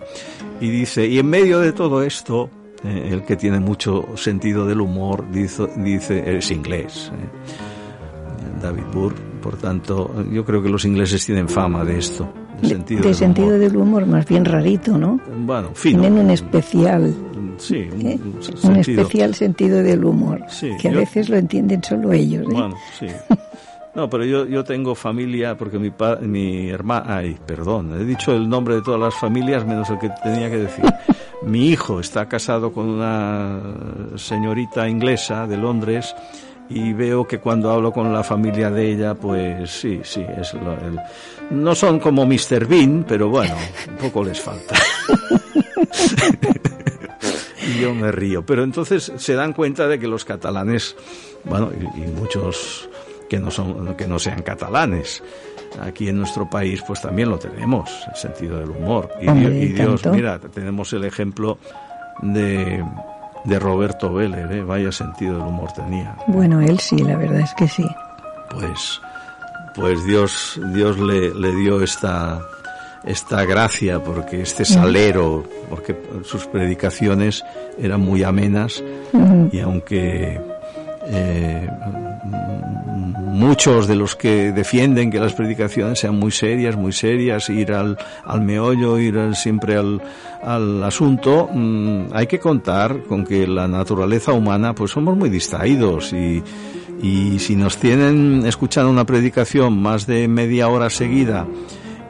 Y dice, y en medio de todo esto, eh, el que tiene mucho sentido del humor, dice, dice es inglés. eh, David Burr, por tanto, yo creo que los ingleses tienen fama de esto, de, sentido, de del sentido humor. del humor más bien rarito, ¿no? Bueno, fino. Tienen un especial, Sí, un, ¿eh? un especial sentido del humor, Sí, que a yo- veces lo entienden solo ellos. ¿eh? Bueno, sí. No, pero yo, yo tengo familia porque mi pa- mi hermana, ay, perdón, he dicho el nombre de todas las familias menos el que tenía que decir. Mi hijo está casado con una señorita inglesa de Londres y veo que cuando hablo con la familia de ella, pues sí, sí, es lo- el- no son como Mr. Bean, pero bueno, un poco les falta. y yo me río. Pero entonces se dan cuenta de que los catalanes, bueno, y, y muchos que no son, que no sean catalanes, aquí en nuestro país, pues también lo tenemos, el sentido del humor. Y, Hombre, Dios, mira, tenemos el ejemplo de, de Roberto Vélez, ¿eh? vaya sentido del humor tenía. Bueno, él sí, la verdad es que sí. Pues, pues Dios, Dios le, le dio esta, esta gracia, porque este salero, porque sus predicaciones eran muy amenas y aunque eh, muchos de los que defienden que las predicaciones sean muy serias, muy serias, ir al, al meollo, ir al- siempre al, al asunto, mm, hay que contar con que la naturaleza humana, pues somos muy distraídos y, y si nos tienen escuchando una predicación más de media hora seguida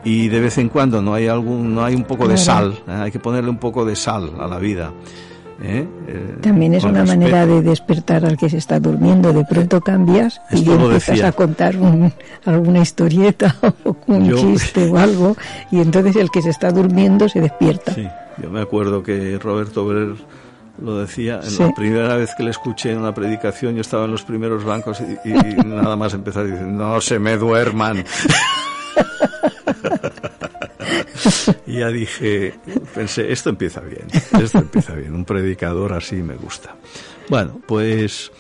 y de vez en cuando no hay algún, no hay un poco de sal, ¿eh? hay que ponerle un poco de sal a la vida. ¿Eh? Eh, También es una respeto. manera de despertar al que se está durmiendo. De pronto cambias y Esto empiezas a contar un- alguna historieta o un Yo- chiste o algo y entonces el que se está durmiendo se despierta. Sí, yo me acuerdo que Roberto Brer lo decía, en Sí. la primera vez que le escuché en una predicación, yo estaba en los primeros bancos y, y nada más empezar diciendo, no se me duerman. y ya dije, pensé, esto empieza bien, esto empieza bien, un predicador así me gusta. Bueno, pues,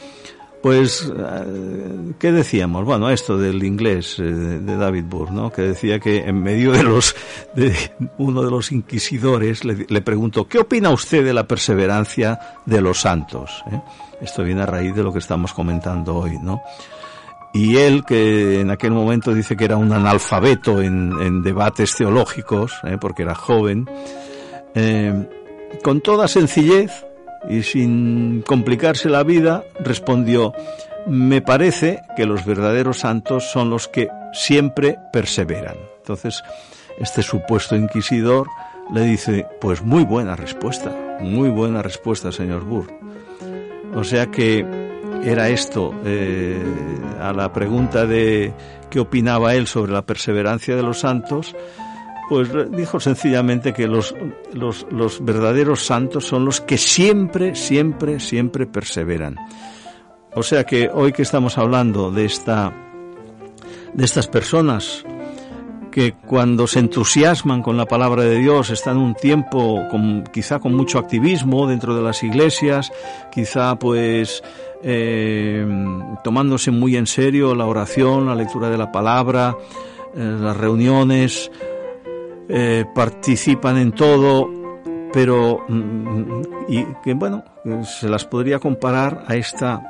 pues, eh, ¿qué decíamos? Bueno, esto del inglés eh, de David Burr, ¿no? Que decía que en medio de los, de uno de los inquisidores le, le preguntó, ¿qué opina usted de la perseverancia de los santos? ¿Eh? Esto viene a raíz de lo que estamos comentando hoy, ¿no? Y él, que en aquel momento dice que era un analfabeto en, en debates teológicos, ¿eh? porque era joven, eh, con toda sencillez y sin complicarse la vida, respondió, me parece que los verdaderos santos son los que siempre perseveran. Entonces, este supuesto inquisidor le dice, pues muy buena respuesta, muy buena respuesta, señor Burr. O sea que era esto, eh, a la pregunta de qué opinaba él sobre la perseverancia de los santos, pues dijo sencillamente que los, los, los verdaderos santos son los que siempre, siempre, siempre perseveran. O sea que hoy que estamos hablando de esta, de estas personas que cuando se entusiasman con la palabra de Dios están un tiempo con, quizá con mucho activismo dentro de las iglesias, quizá pues eh, tomándose muy en serio la oración, la lectura de la palabra, eh, las reuniones, eh, participan en todo, pero mm, y bueno, se las podría comparar a esta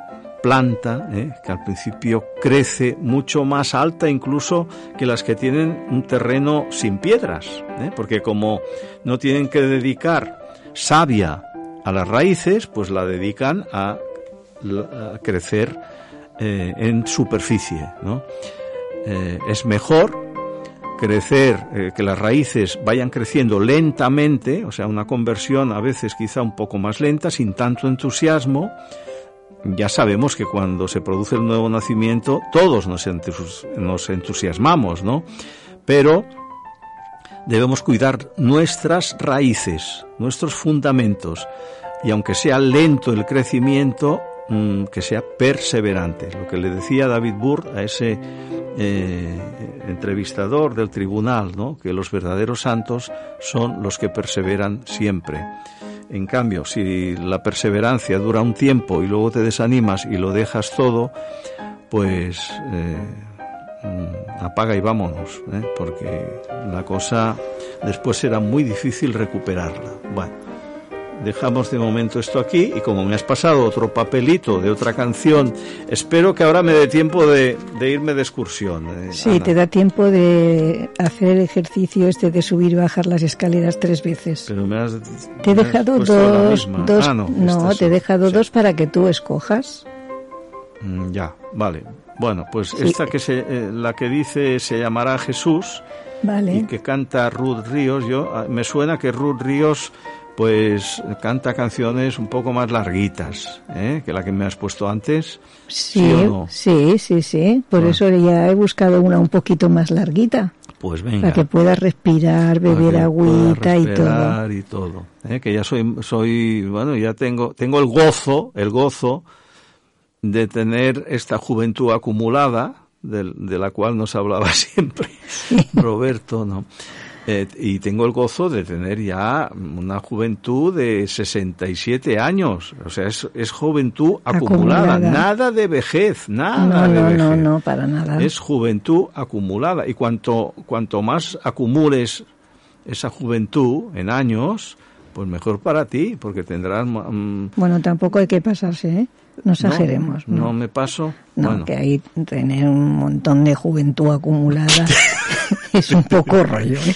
planta que al principio crece mucho más alta incluso que las que tienen un terreno sin piedras, porque como no tienen que dedicar savia a las raíces, pues la dedican a, crecer eh, en superficie, ¿no? Eh, es mejor crecer, eh, que las raíces vayan creciendo lentamente, o sea, una conversión a veces quizá un poco más lenta, sin tanto entusiasmo, ya sabemos que cuando se produce el nuevo nacimiento todos nos, nos entusiasmamos, ¿no? Pero debemos cuidar nuestras raíces, nuestros fundamentos, y aunque sea lento el crecimiento, mm, que sea perseverante. Lo que le decía David Burr a ese eh, entrevistador del tribunal, ¿no? que los verdaderos santos son los que perseveran siempre. En cambio, si la perseverancia dura un tiempo y luego te desanimas y lo dejas todo, pues eh, mm, apaga y vámonos, ¿eh? porque la cosa después será muy difícil recuperarla. Bueno, dejamos de momento esto aquí y como me has pasado otro papelito de otra canción, espero que ahora me dé tiempo de, de irme de excursión. eh, Sí, Ana. te da tiempo de hacer el ejercicio este de subir y bajar las escaleras tres veces. Pero me has, Te he dejado la dos, Ah, no, te he dejado Sí. dos para que tú escojas. Mm, Ya, vale. Bueno, pues Sí. esta que se, eh, la que dice se llamará Jesús Vale. y que canta Ruth Ríos. Yo ah, me suena que Ruth Ríos pues canta canciones un poco más larguitas ¿eh? que la que me has puesto antes. Sí, ¿Sí no? sí, sí, sí. Por Ah. eso ya he buscado una un poquito más larguita. Pues venga. Para que puedas respirar, beber agüita pueda y todo. respirar y todo. ¿eh? Que ya soy, soy, bueno, ya tengo, tengo el gozo, el gozo de tener esta juventud acumulada, del- de, la cual nos hablaba siempre Roberto, ¿no? Eh, y tengo el gozo de tener ya una juventud de 67 años. O sea, es, es juventud acumulada. Acumulada. Nada de vejez, nada No, de no, vejez. no, no, para nada. Es juventud acumulada. Y cuanto, cuanto más acumules esa juventud en años, pues mejor para ti, porque tendrás... mm, Bueno, tampoco hay que pasarse, ¿eh? No exageremos. No, No, no me paso. No, bueno, que ahí tener un montón de juventud acumulada es un poco rollo. ¿eh?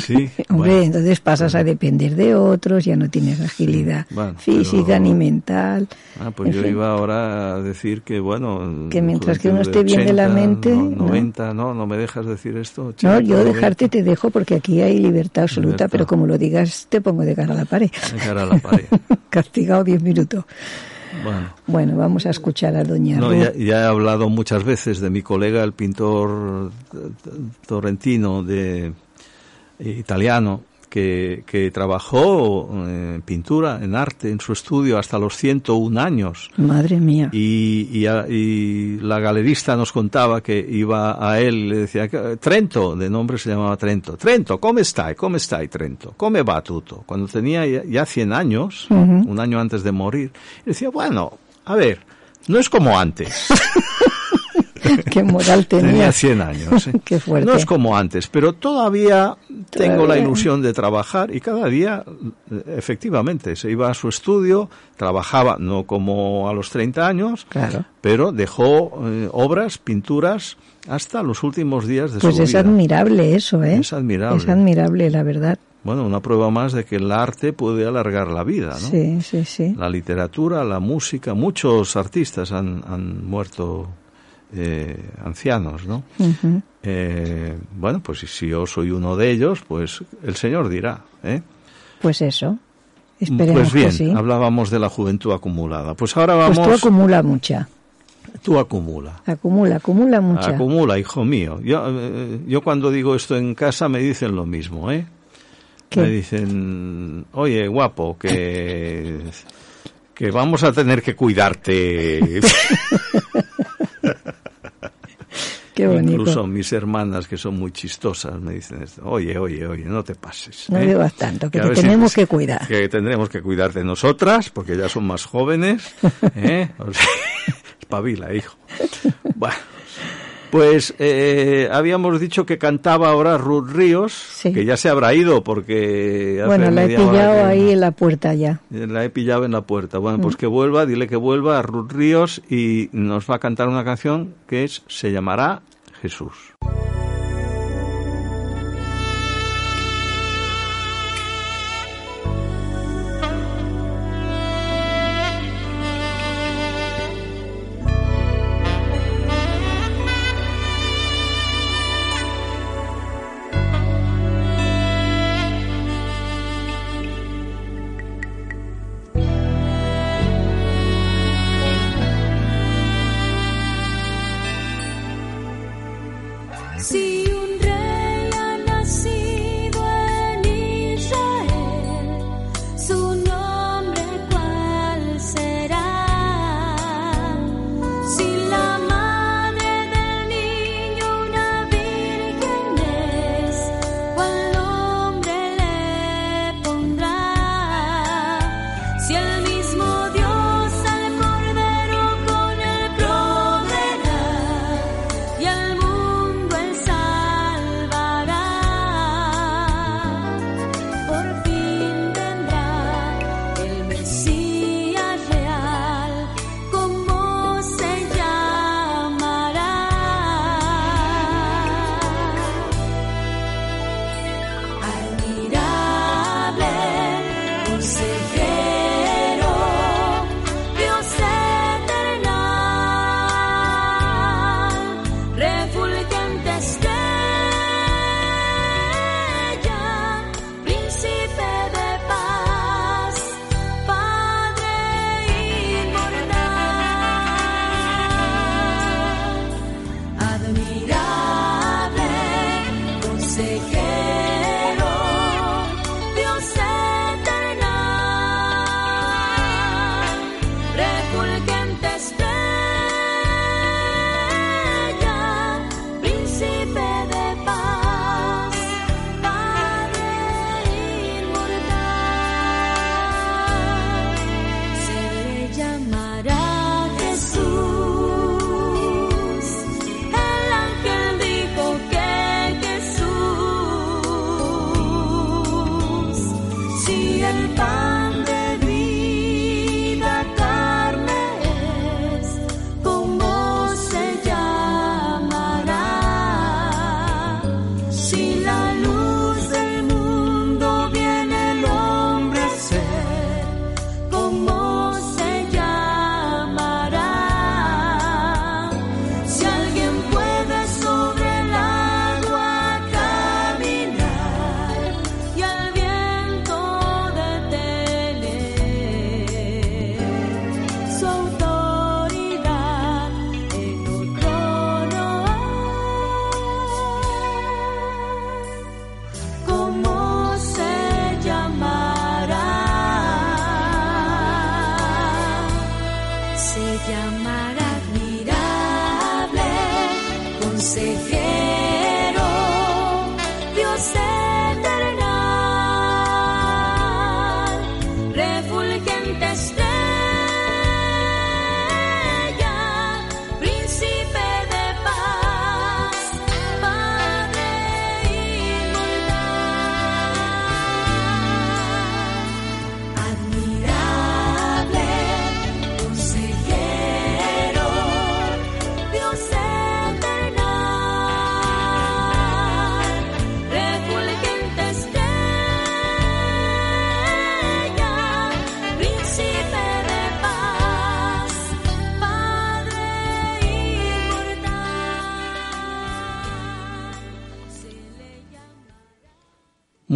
sí. Hombre, bueno. entonces pasas a depender de otros, ya no tienes agilidad bueno, física pero- ni mental. Ah, pues yo fin. iba ahora a decir que, bueno... Que mientras que uno esté bien de la mente, no- ¿no? 90, no, no me dejas decir esto. No, 80, yo 90, dejarte te dejo porque aquí hay libertad absoluta, Libertad. pero como lo digas te pongo de cara a la pared. de cara a la pared. Castigado diez minutos. Bueno. Bueno, vamos a escuchar a Doña No, Ruth. ya, ya he hablado muchas veces de mi colega, el pintor eh, torrentino de eh, italiano, que, que trabajó en pintura, en arte, en su estudio hasta los 101 años. Madre mía. Y, y, a- y la galerista nos contaba que iba a él le decía, Trento, de nombre se llamaba Trento. Trento, ¿cómo está? ¿Cómo está Trento? ¿Cómo va tutto? Cuando tenía ya, ya 100 años, Ujú. un año antes de morir, decía, bueno, a ver, no es como antes. Qué moral tenía. Tenía 100 años. ¿eh? Qué fuerte. No es como antes, pero todavía tengo la ilusión de trabajar y cada día, efectivamente, se iba a su estudio, trabajaba no como a los 30 años, Claro. pero dejó eh, obras, pinturas, hasta los últimos días de Pues su es vida. admirable eso, ¿eh? Es admirable. Es admirable, la verdad. Bueno, una prueba más de que el arte puede alargar la vida, ¿no? Sí, sí, sí. La literatura, la música, muchos artistas han, han muerto eh, ancianos, ¿no? Eh, bueno, pues si- yo soy uno de ellos, pues el Señor dirá. ¿eh? Pues eso. Esperemos pues bien, que sí. hablábamos de la juventud acumulada. Pues ahora Pues vamos. tú acumula mucha. tú acumula. Acumula, acumula mucha. Acumula, hijo mío. Yo, eh, yo cuando digo esto en casa me dicen lo mismo, ¿eh? ¿Qué? Me dicen, oye, guapo, que, que vamos a tener que cuidarte. Qué bonito. Incluso mis hermanas, que son muy chistosas, me dicen esto. Oye, oye, oye, no te pases. No ¿eh? tanto, que a te si- tenemos que cuidar. Que tendremos que cuidarte nosotras, porque ya son más jóvenes. ¿eh? O sea, espabila, hijo. Bueno, pues eh, habíamos dicho que cantaba ahora Ruth Ríos, Sí. que ya se habrá ido, porque... hace Bueno, la he pillado ahí en la puerta ya. La he pillado en la puerta. Bueno, Mm. pues que vuelva, dile que vuelva a Ruth Ríos y nos va a cantar una canción que es Se llamará. Jesús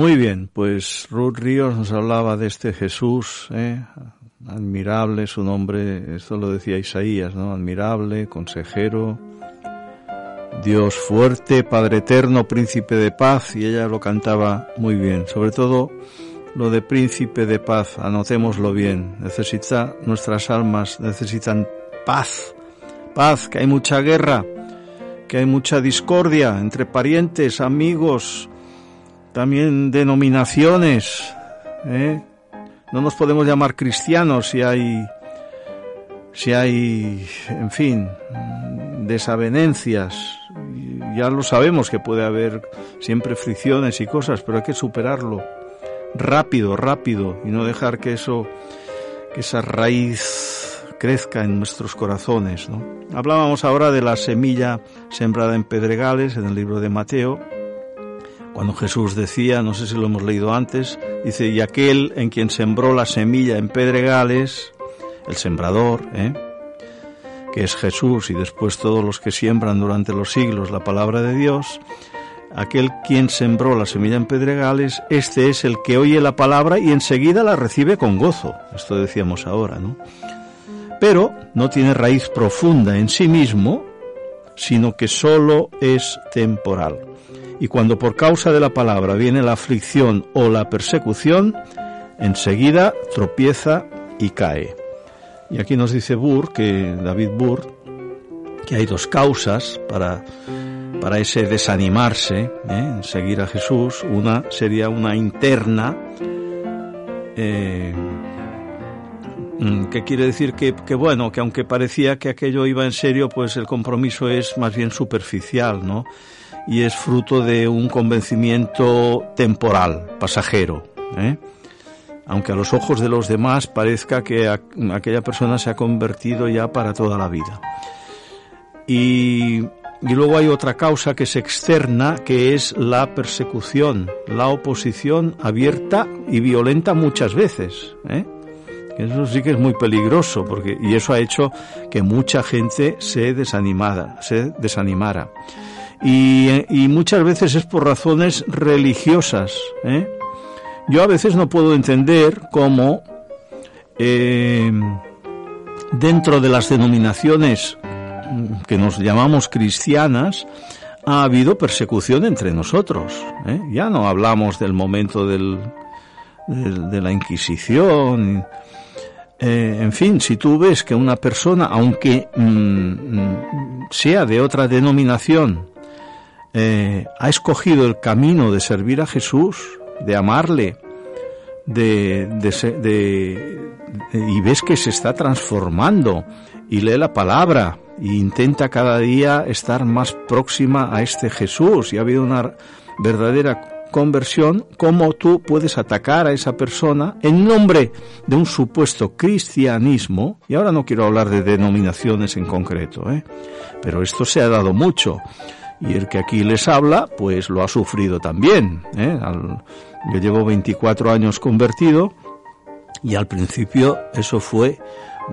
Muy bien, pues Ruth Ríos nos hablaba de este Jesús, ¿eh? admirable su nombre, esto lo decía Isaías, ¿no? Admirable, consejero, Dios fuerte, Padre eterno, príncipe de paz, y ella lo cantaba muy bien. Sobre todo lo de príncipe de paz, anotémoslo bien. Necesita, nuestras almas necesitan paz, paz, que hay mucha guerra, que hay mucha discordia entre parientes, amigos, también denominaciones. ¿eh? No nos podemos llamar cristianos si hay, si hay, en fin, desavenencias. Ya lo sabemos que puede haber siempre fricciones y cosas, pero hay que superarlo rápido, rápido y no dejar que eso, que esa raíz crezca en nuestros corazones. ¿no? Hablábamos ahora de la semilla sembrada en pedregales en el libro de Mateo, cuando Jesús decía, no sé si lo hemos leído antes, dice, y aquel en quien sembró la semilla en pedregales, el sembrador, ¿eh? que es Jesús y después todos los que siembran durante los siglos la palabra de Dios, aquel quien sembró la semilla en pedregales, este es el que oye la palabra y enseguida la recibe con gozo. Esto decíamos ahora, ¿no? Pero no tiene raíz profunda en sí mismo, sino que sólo es temporal. Y cuando por causa de la palabra viene la aflicción o la persecución, enseguida tropieza y cae. Y aquí nos dice Burr, que David Burr, que hay dos causas para, para ese desanimarse ¿eh? en seguir a Jesús. Una sería una interna, eh, mm, que quiere decir que, que, bueno, que aunque parecía que aquello iba en serio, pues el compromiso es más bien superficial, ¿no? Y es fruto de un convencimiento temporal, pasajero, ¿eh? aunque a los ojos de los demás parezca que aquella persona se ha convertido ya para toda la vida. Y, y, luego hay otra causa que es externa, que es la persecución, la oposición abierta y violenta muchas veces. ¿eh? Eso sí que es muy peligroso, porque, y eso ha hecho que mucha gente se desanimara. Se desanimara. Y, y muchas veces es por razones religiosas. ¿eh? Yo a veces no puedo entender cómo eh, dentro de las denominaciones que nos llamamos cristianas ha habido persecución entre nosotros. ¿eh? Ya no hablamos del momento del, de, de la Inquisición. Eh, en fin, si tú ves que una persona, aunque mm, sea de otra denominación, eh, ha escogido el camino de servir a Jesús, de amarle, de, de, de, y ves que se está transformando y lee la palabra e intenta cada día estar más próxima a este Jesús. Y ha habido una verdadera conversión, cómo tú puedes atacar a esa persona en nombre de un supuesto cristianismo, y ahora no quiero hablar de denominaciones en concreto, ¿eh? pero esto se ha dado mucho y el que aquí les habla, pues lo ha sufrido también. ¿eh? Al, yo llevo 24 años convertido y al principio eso fue,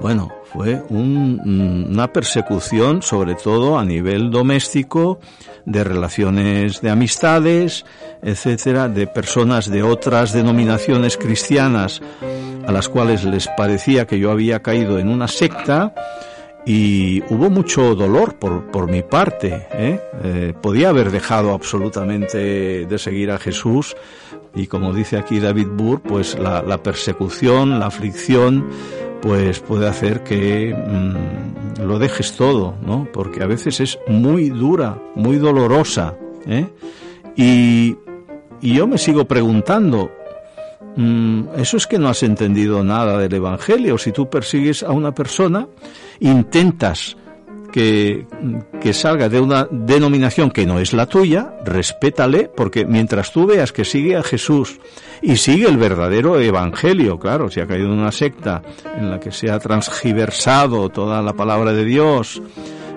bueno, fue un, una persecución sobre todo a nivel doméstico, de relaciones de amistades, etcétera, de personas de otras denominaciones cristianas a las cuales les parecía que yo había caído en una secta y hubo mucho dolor por, por mi parte. ¿eh? Eh, podía haber dejado absolutamente de seguir a Jesús y como dice aquí David Burr, pues la, persecución, la aflicción pues puede hacer que mm, lo dejes todo, ¿no? Porque a veces es muy dura, muy dolorosa, ¿eh? Y, y yo me sigo preguntando, mm, eso es que no has entendido nada del Evangelio. Si tú persigues a una persona, intentas que, que salga de una denominación que no es la tuya, respétale, porque mientras tú veas que sigue a Jesús y sigue el verdadero evangelio, claro, si ha caído en una secta en la que se ha transgiversado toda la palabra de Dios,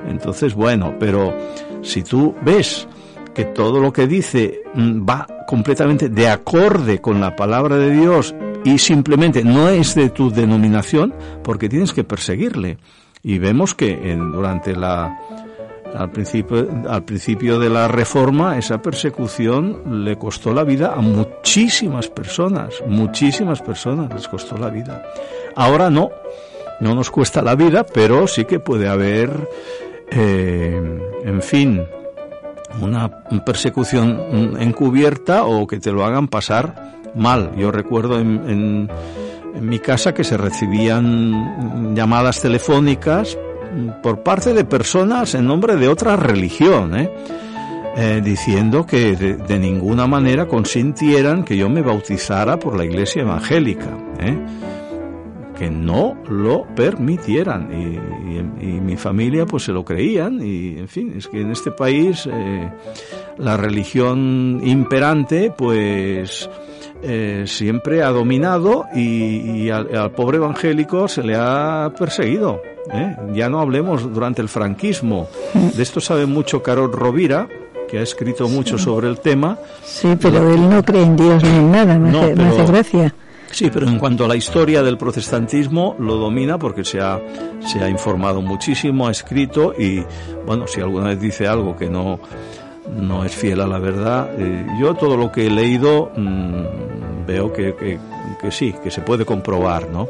entonces bueno, pero si tú ves que todo lo que dice mm, va completamente de acorde con la palabra de Dios y simplemente no es de tu denominación, porque tienes que perseguirle. Y vemos que en, durante la al principio, al principio de la reforma esa persecución le costó la vida a muchísimas personas, muchísimas personas les costó la vida. Ahora no, no nos cuesta la vida, pero sí que puede haber, eh, en fin, una persecución encubierta o que te lo hagan pasar mal. Yo recuerdo en, en, en mi casa que se recibían llamadas telefónicas por parte de personas en nombre de otra religión, ¿eh? Eh, diciendo que de, ninguna manera consintieran que yo me bautizara por la iglesia evangélica, ¿eh? que no lo permitieran y, y, y, mi familia pues se lo creían y en fin es que en este país eh, la religión imperante pues eh, siempre ha dominado y, y al, al, pobre evangélico se le ha perseguido. ¿eh? Ya no hablemos durante el franquismo. De esto sabe mucho Carol Rovira, que ha escrito mucho sí. sobre el tema. Sí, pero él no cree en Dios ni en nada, me, no, hace, pero, me hace gracia. Sí, pero en cuanto a la historia del protestantismo, lo domina porque se ha, se ha informado muchísimo, ha escrito y, bueno, si alguna vez dice algo que no, no es fiel a la verdad, eh, yo todo lo que he leído mmm, veo que, que, que, sí, que se puede comprobar, ¿no?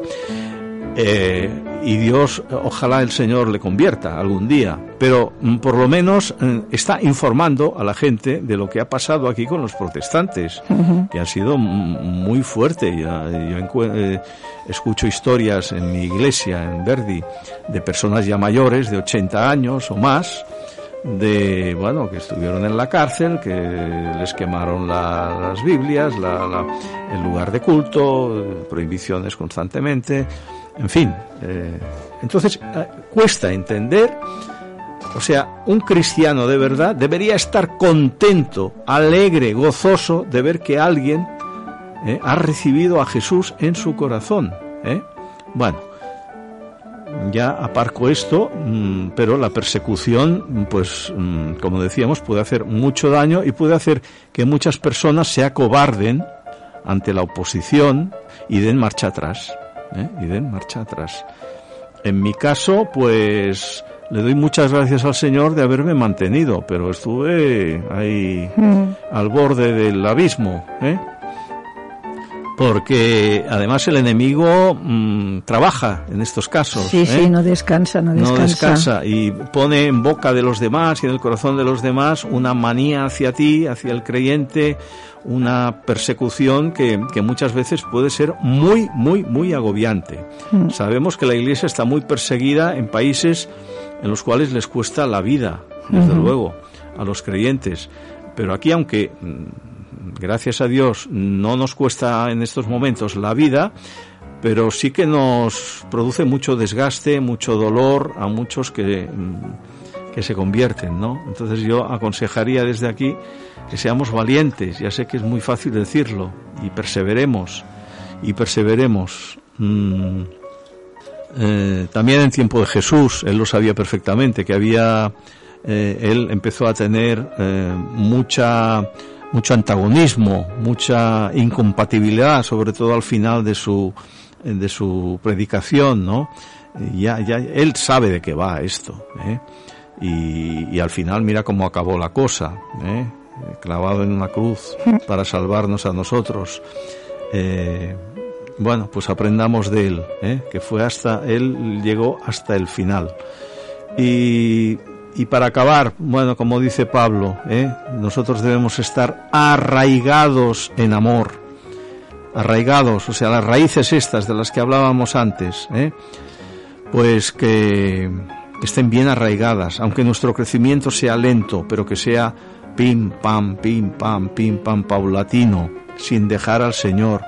Eh, y Dios, ojalá el Señor le convierta algún día, pero mm, por lo menos eh, está informando a la gente de lo que ha pasado aquí con los protestantes, uh -huh. que ha sido muy fuerte. Ya, yo eh, escucho historias en mi iglesia, en Verdi, de personas ya mayores, de 80 años o más, de bueno que estuvieron en la cárcel que les quemaron la, las Biblias la, el lugar de culto prohibiciones constantemente en fin eh, entonces eh, cuesta entender o sea un cristiano de verdad debería estar contento alegre gozoso de ver que alguien eh, ha recibido a Jesús en su corazón bueno ya aparco esto, mmm, pero la persecución, pues, mmm, como decíamos, puede hacer mucho daño y puede hacer que muchas personas se acobarden ante la oposición y den marcha atrás. ¿eh? Y den marcha atrás. En mi caso, pues, le doy muchas gracias al Señor de haberme mantenido, pero estuve ahí mm. al borde del abismo, ¿eh? Porque además el enemigo mmm, trabaja en estos casos. Sí, ¿eh? sí, no descansa, no descansa. No descansa y pone en boca de los demás y en el corazón de los demás una manía hacia ti, hacia el creyente, una persecución que, que muchas veces puede ser muy, muy, muy agobiante. Mm. Sabemos que la Iglesia está muy perseguida en países en los cuales les cuesta la vida, desde uh -huh. luego, a los creyentes. Pero aquí, aunque gracias a Dios, no nos cuesta en estos momentos la vida, pero sí que nos produce mucho desgaste, mucho dolor a muchos que, que se convierten, ¿no? Entonces yo aconsejaría desde aquí que seamos valientes, ya sé que es muy fácil decirlo, y perseveremos, y perseveremos. Mm, eh, también en tiempo de Jesús, él lo sabía perfectamente, que había, eh, él empezó a tener eh, mucha mucho antagonismo, mucha incompatibilidad, sobre todo al final de su, de su predicación, ¿no? Ya, ya, él sabe de qué va esto, ¿eh? y, y, al final mira cómo acabó la cosa, ¿eh? clavado en una cruz para salvarnos a nosotros. Eh, bueno, pues aprendamos de él, ¿eh? que fue hasta, él llegó hasta el final. Y y para acabar, bueno, como dice Pablo, ¿eh? nosotros debemos estar arraigados en amor. arraigados, o sea, las raíces estas de las que hablábamos antes, ¿eh? pues que estén bien arraigadas, aunque nuestro crecimiento sea lento, pero que sea pim, pam, pim, pam, pim, pam, paulatino, sin dejar al Señor.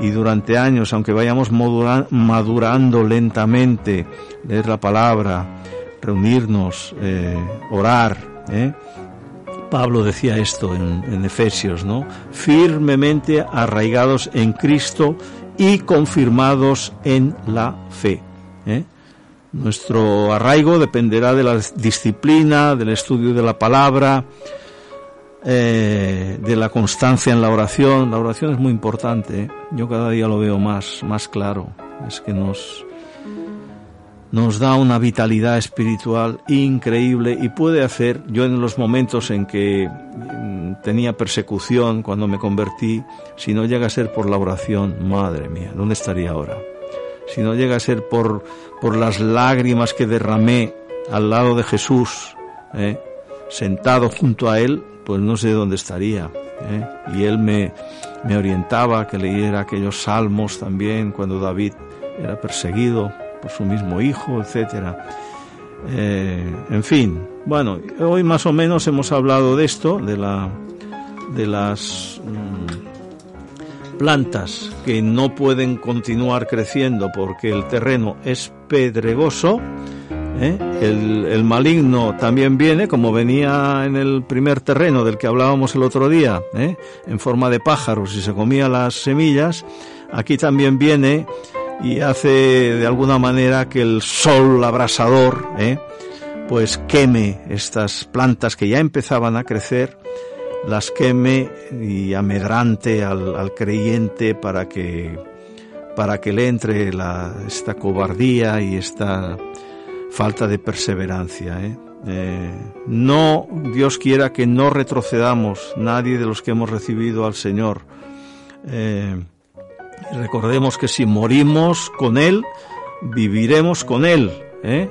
Y durante años, aunque vayamos madurando lentamente, leer la palabra, reunirnos, eh, orar, ¿eh? Pablo decía esto en, Efesios, ¿no? Firmemente arraigados en Cristo y confirmados en la fe. ¿eh? Nuestro arraigo dependerá de la disciplina, del estudio de la palabra, eh, de la constancia en la oración. La oración es muy importante. ¿eh? Yo cada día lo veo más, más claro. Es que nos, nos da una vitalidad espiritual increíble y puede hacer, yo en los momentos en que mm, tenía persecución cuando me convertí, si no llega a ser por la oración, madre mía, ¿dónde estaría ahora? Si no llega a ser por, por las lágrimas que derramé al lado de Jesús, ¿eh? sentado junto a Él, pues no sé dónde estaría. ¿eh? Y Él me, me orientaba que leyera aquellos salmos también cuando David era perseguido por su mismo hijo, etcétera. Eh, en fin, bueno, hoy más o menos hemos hablado de esto, de la de las mm, plantas que no pueden continuar creciendo porque el terreno es pedregoso. ¿eh? El, maligno también viene, como venía en el primer terreno del que hablábamos el otro día, ¿eh? en forma de pájaros y se comía las semillas. Aquí también viene y hace de alguna manera que el sol abrasador ¿eh? pues queme estas plantas que ya empezaban a crecer, las queme y amedrante al, al creyente para que para que le entre la, esta cobardía y esta falta de perseverancia. ¿eh? Eh, no, Dios quiera que no retrocedamos, nadie de los que hemos recibido al Señor. Eh, Recordemos que si morimos con Él, viviremos con Él. ¿eh?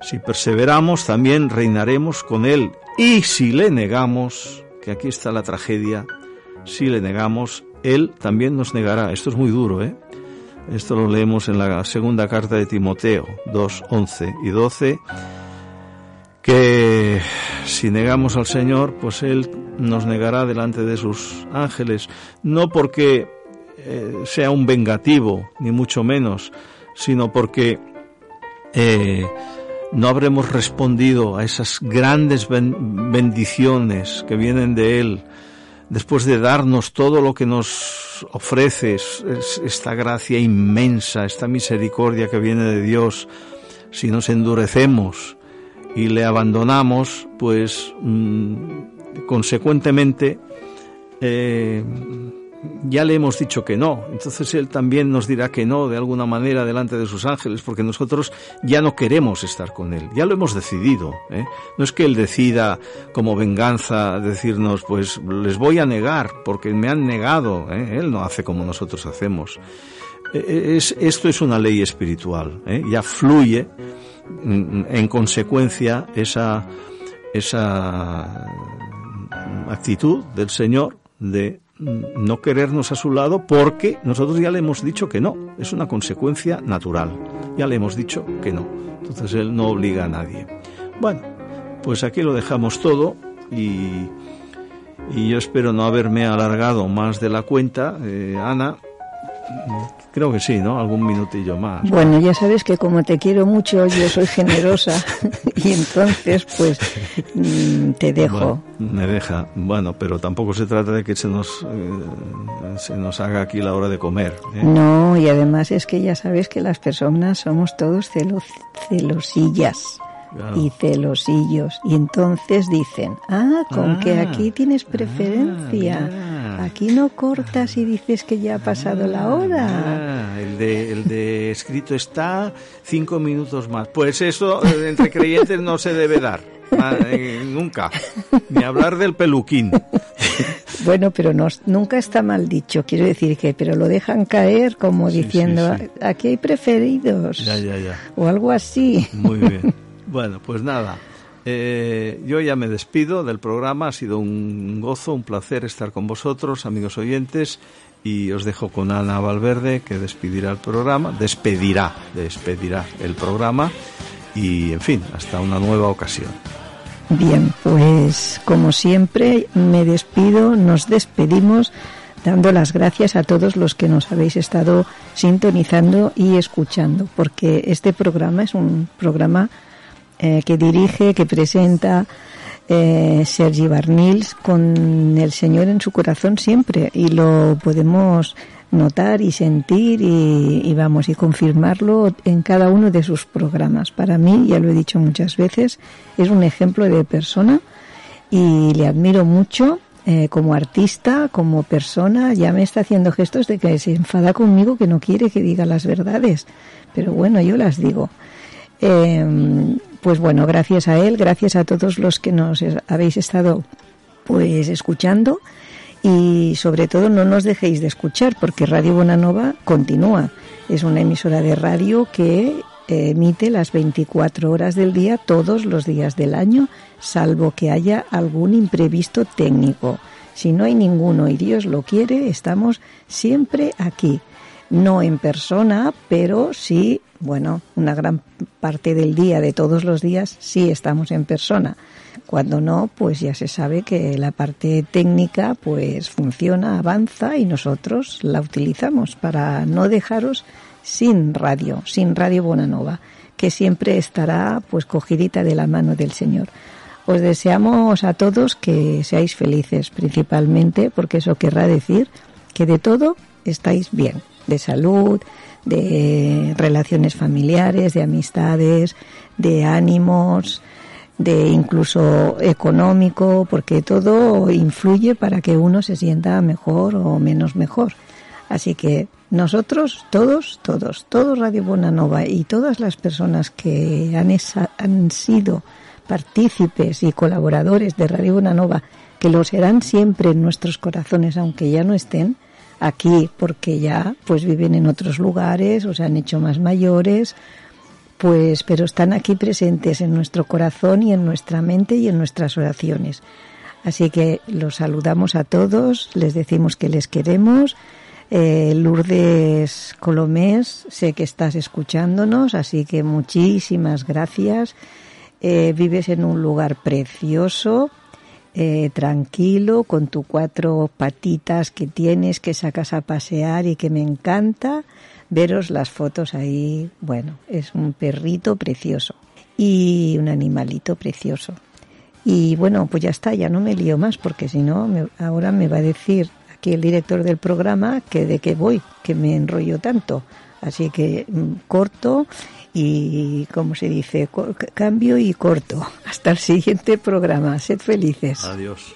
Si perseveramos, también reinaremos con Él. Y si le negamos, que aquí está la tragedia, si le negamos, Él también nos negará. Esto es muy duro, ¿eh? Esto lo leemos en la segunda carta de Timoteo 2, 11 y 12, que si negamos al Señor, pues Él nos negará delante de sus ángeles, no porque eh, sea un vengativo, ni mucho menos, sino porque eh, no habremos respondido a esas grandes ben bendiciones que vienen de Él, después de darnos todo lo que nos ofrece, es, es esta gracia inmensa, esta misericordia que viene de Dios, si nos endurecemos y le abandonamos, pues mmm, consecuentemente eh, ya le hemos dicho que no. Entonces Él también nos dirá que no de alguna manera delante de sus ángeles, porque nosotros ya no queremos estar con Él. Ya lo hemos decidido. ¿eh? No es que Él decida como venganza decirnos, pues les voy a negar, porque me han negado. ¿eh? Él no hace como nosotros hacemos. Es, esto es una ley espiritual. ¿eh? Ya fluye en consecuencia esa, esa actitud del Señor de no querernos a su lado porque nosotros ya le hemos dicho que no. Es una consecuencia natural. Ya le hemos dicho que no. Entonces Él no obliga a nadie. Bueno, pues aquí lo dejamos todo y, y yo espero no haberme alargado más de la cuenta. Eh, Ana, creo que sí, ¿no? Algún minutillo más. Bueno, ya sabes que como te quiero mucho, yo soy generosa y entonces pues mm, te dejo. Bueno, me deja, bueno, pero tampoco se trata de que se nos, eh, se nos haga aquí la hora de comer. ¿eh? No, y además es que ya sabes que las personas somos todos celo, celosillas. Claro. y celosillos. Y entonces dicen, ah, con ah, que aquí tienes preferencia. Ah, aquí no cortas y dices que ya ha pasado la hora. Ah, el, de, el de escrito está cinco minutos más. Pues eso entre creyentes no se debe dar. Eh, nunca. Ni hablar del peluquín. Bueno, pero no, nunca está mal dicho. Quiero decir que, pero lo dejan caer como sí, diciendo, sí, sí. aquí hay preferidos. Ya, ya, ya. O algo así. Muy bien. Bueno, pues nada. Eh, yo ya me despido del programa. Ha sido un gozo, un placer estar con vosotros, amigos oyentes. y os dejo con Ana Valverde que despedirá el programa, despedirá, despedirá el programa y en fin, hasta una nueva ocasión. Bien, pues como siempre me despido, nos despedimos dando las gracias a todos los que nos habéis estado sintonizando y escuchando, porque este programa es un programa eh, que dirige, que presenta eh, Sergi Barnils con el Señor en su corazón siempre y lo podemos notar y sentir y, y vamos y confirmarlo en cada uno de sus programas. Para mí, ya lo he dicho muchas veces, es un ejemplo de persona y le admiro mucho eh, como artista, como persona. Ya me está haciendo gestos de que se enfada conmigo, que no quiere que diga las verdades. Pero bueno, yo las digo. Eh, pues bueno, gracias a él, gracias a todos los que nos habéis estado pues escuchando y sobre todo no nos dejéis de escuchar porque Radio Bonanova continúa. Es una emisora de radio que eh, emite las 24 horas del día todos los días del año, salvo que haya algún imprevisto técnico. Si no hay ninguno y Dios lo quiere, estamos siempre aquí. No en persona, pero sí, bueno, una gran parte del día, de todos los días, sí estamos en persona. Cuando no, pues ya se sabe que la parte técnica pues funciona, avanza y nosotros la utilizamos para no dejaros sin radio, sin Radio Bonanova, que siempre estará pues cogidita de la mano del Señor. Os deseamos a todos que seáis felices, principalmente porque eso querrá decir que de todo estáis bien, de salud, de relaciones familiares, de amistades, de ánimos, de incluso económico, porque todo influye para que uno se sienta mejor o menos mejor. Así que nosotros, todos, todos, todos Radio Bonanova y todas las personas que han, esa- han sido partícipes y colaboradores de Radio Bonanova, que lo serán siempre en nuestros corazones, aunque ya no estén aquí, porque ya pues viven en otros lugares o se han hecho más mayores, pues pero están aquí presentes en nuestro corazón y en nuestra mente y en nuestras oraciones. Así que los saludamos a todos, les decimos que les queremos. Eh, Lourdes Colomés, sé que estás escuchándonos, así que muchísimas gracias. Eh, vives en un lugar precioso, eh, tranquilo, con tus cuatro patitas que tienes, que sacas a pasear y que me encanta veros las fotos ahí. Bueno, es un perrito precioso y un animalito precioso. Y bueno, pues ya está, ya no me lío más porque si no, me- ahora me va a decir aquí el director del programa que de qué voy, que me enrollo tanto. Así que mm, corto y, como se dice, cambio y corto. Hasta el siguiente programa. Sed felices. Adiós.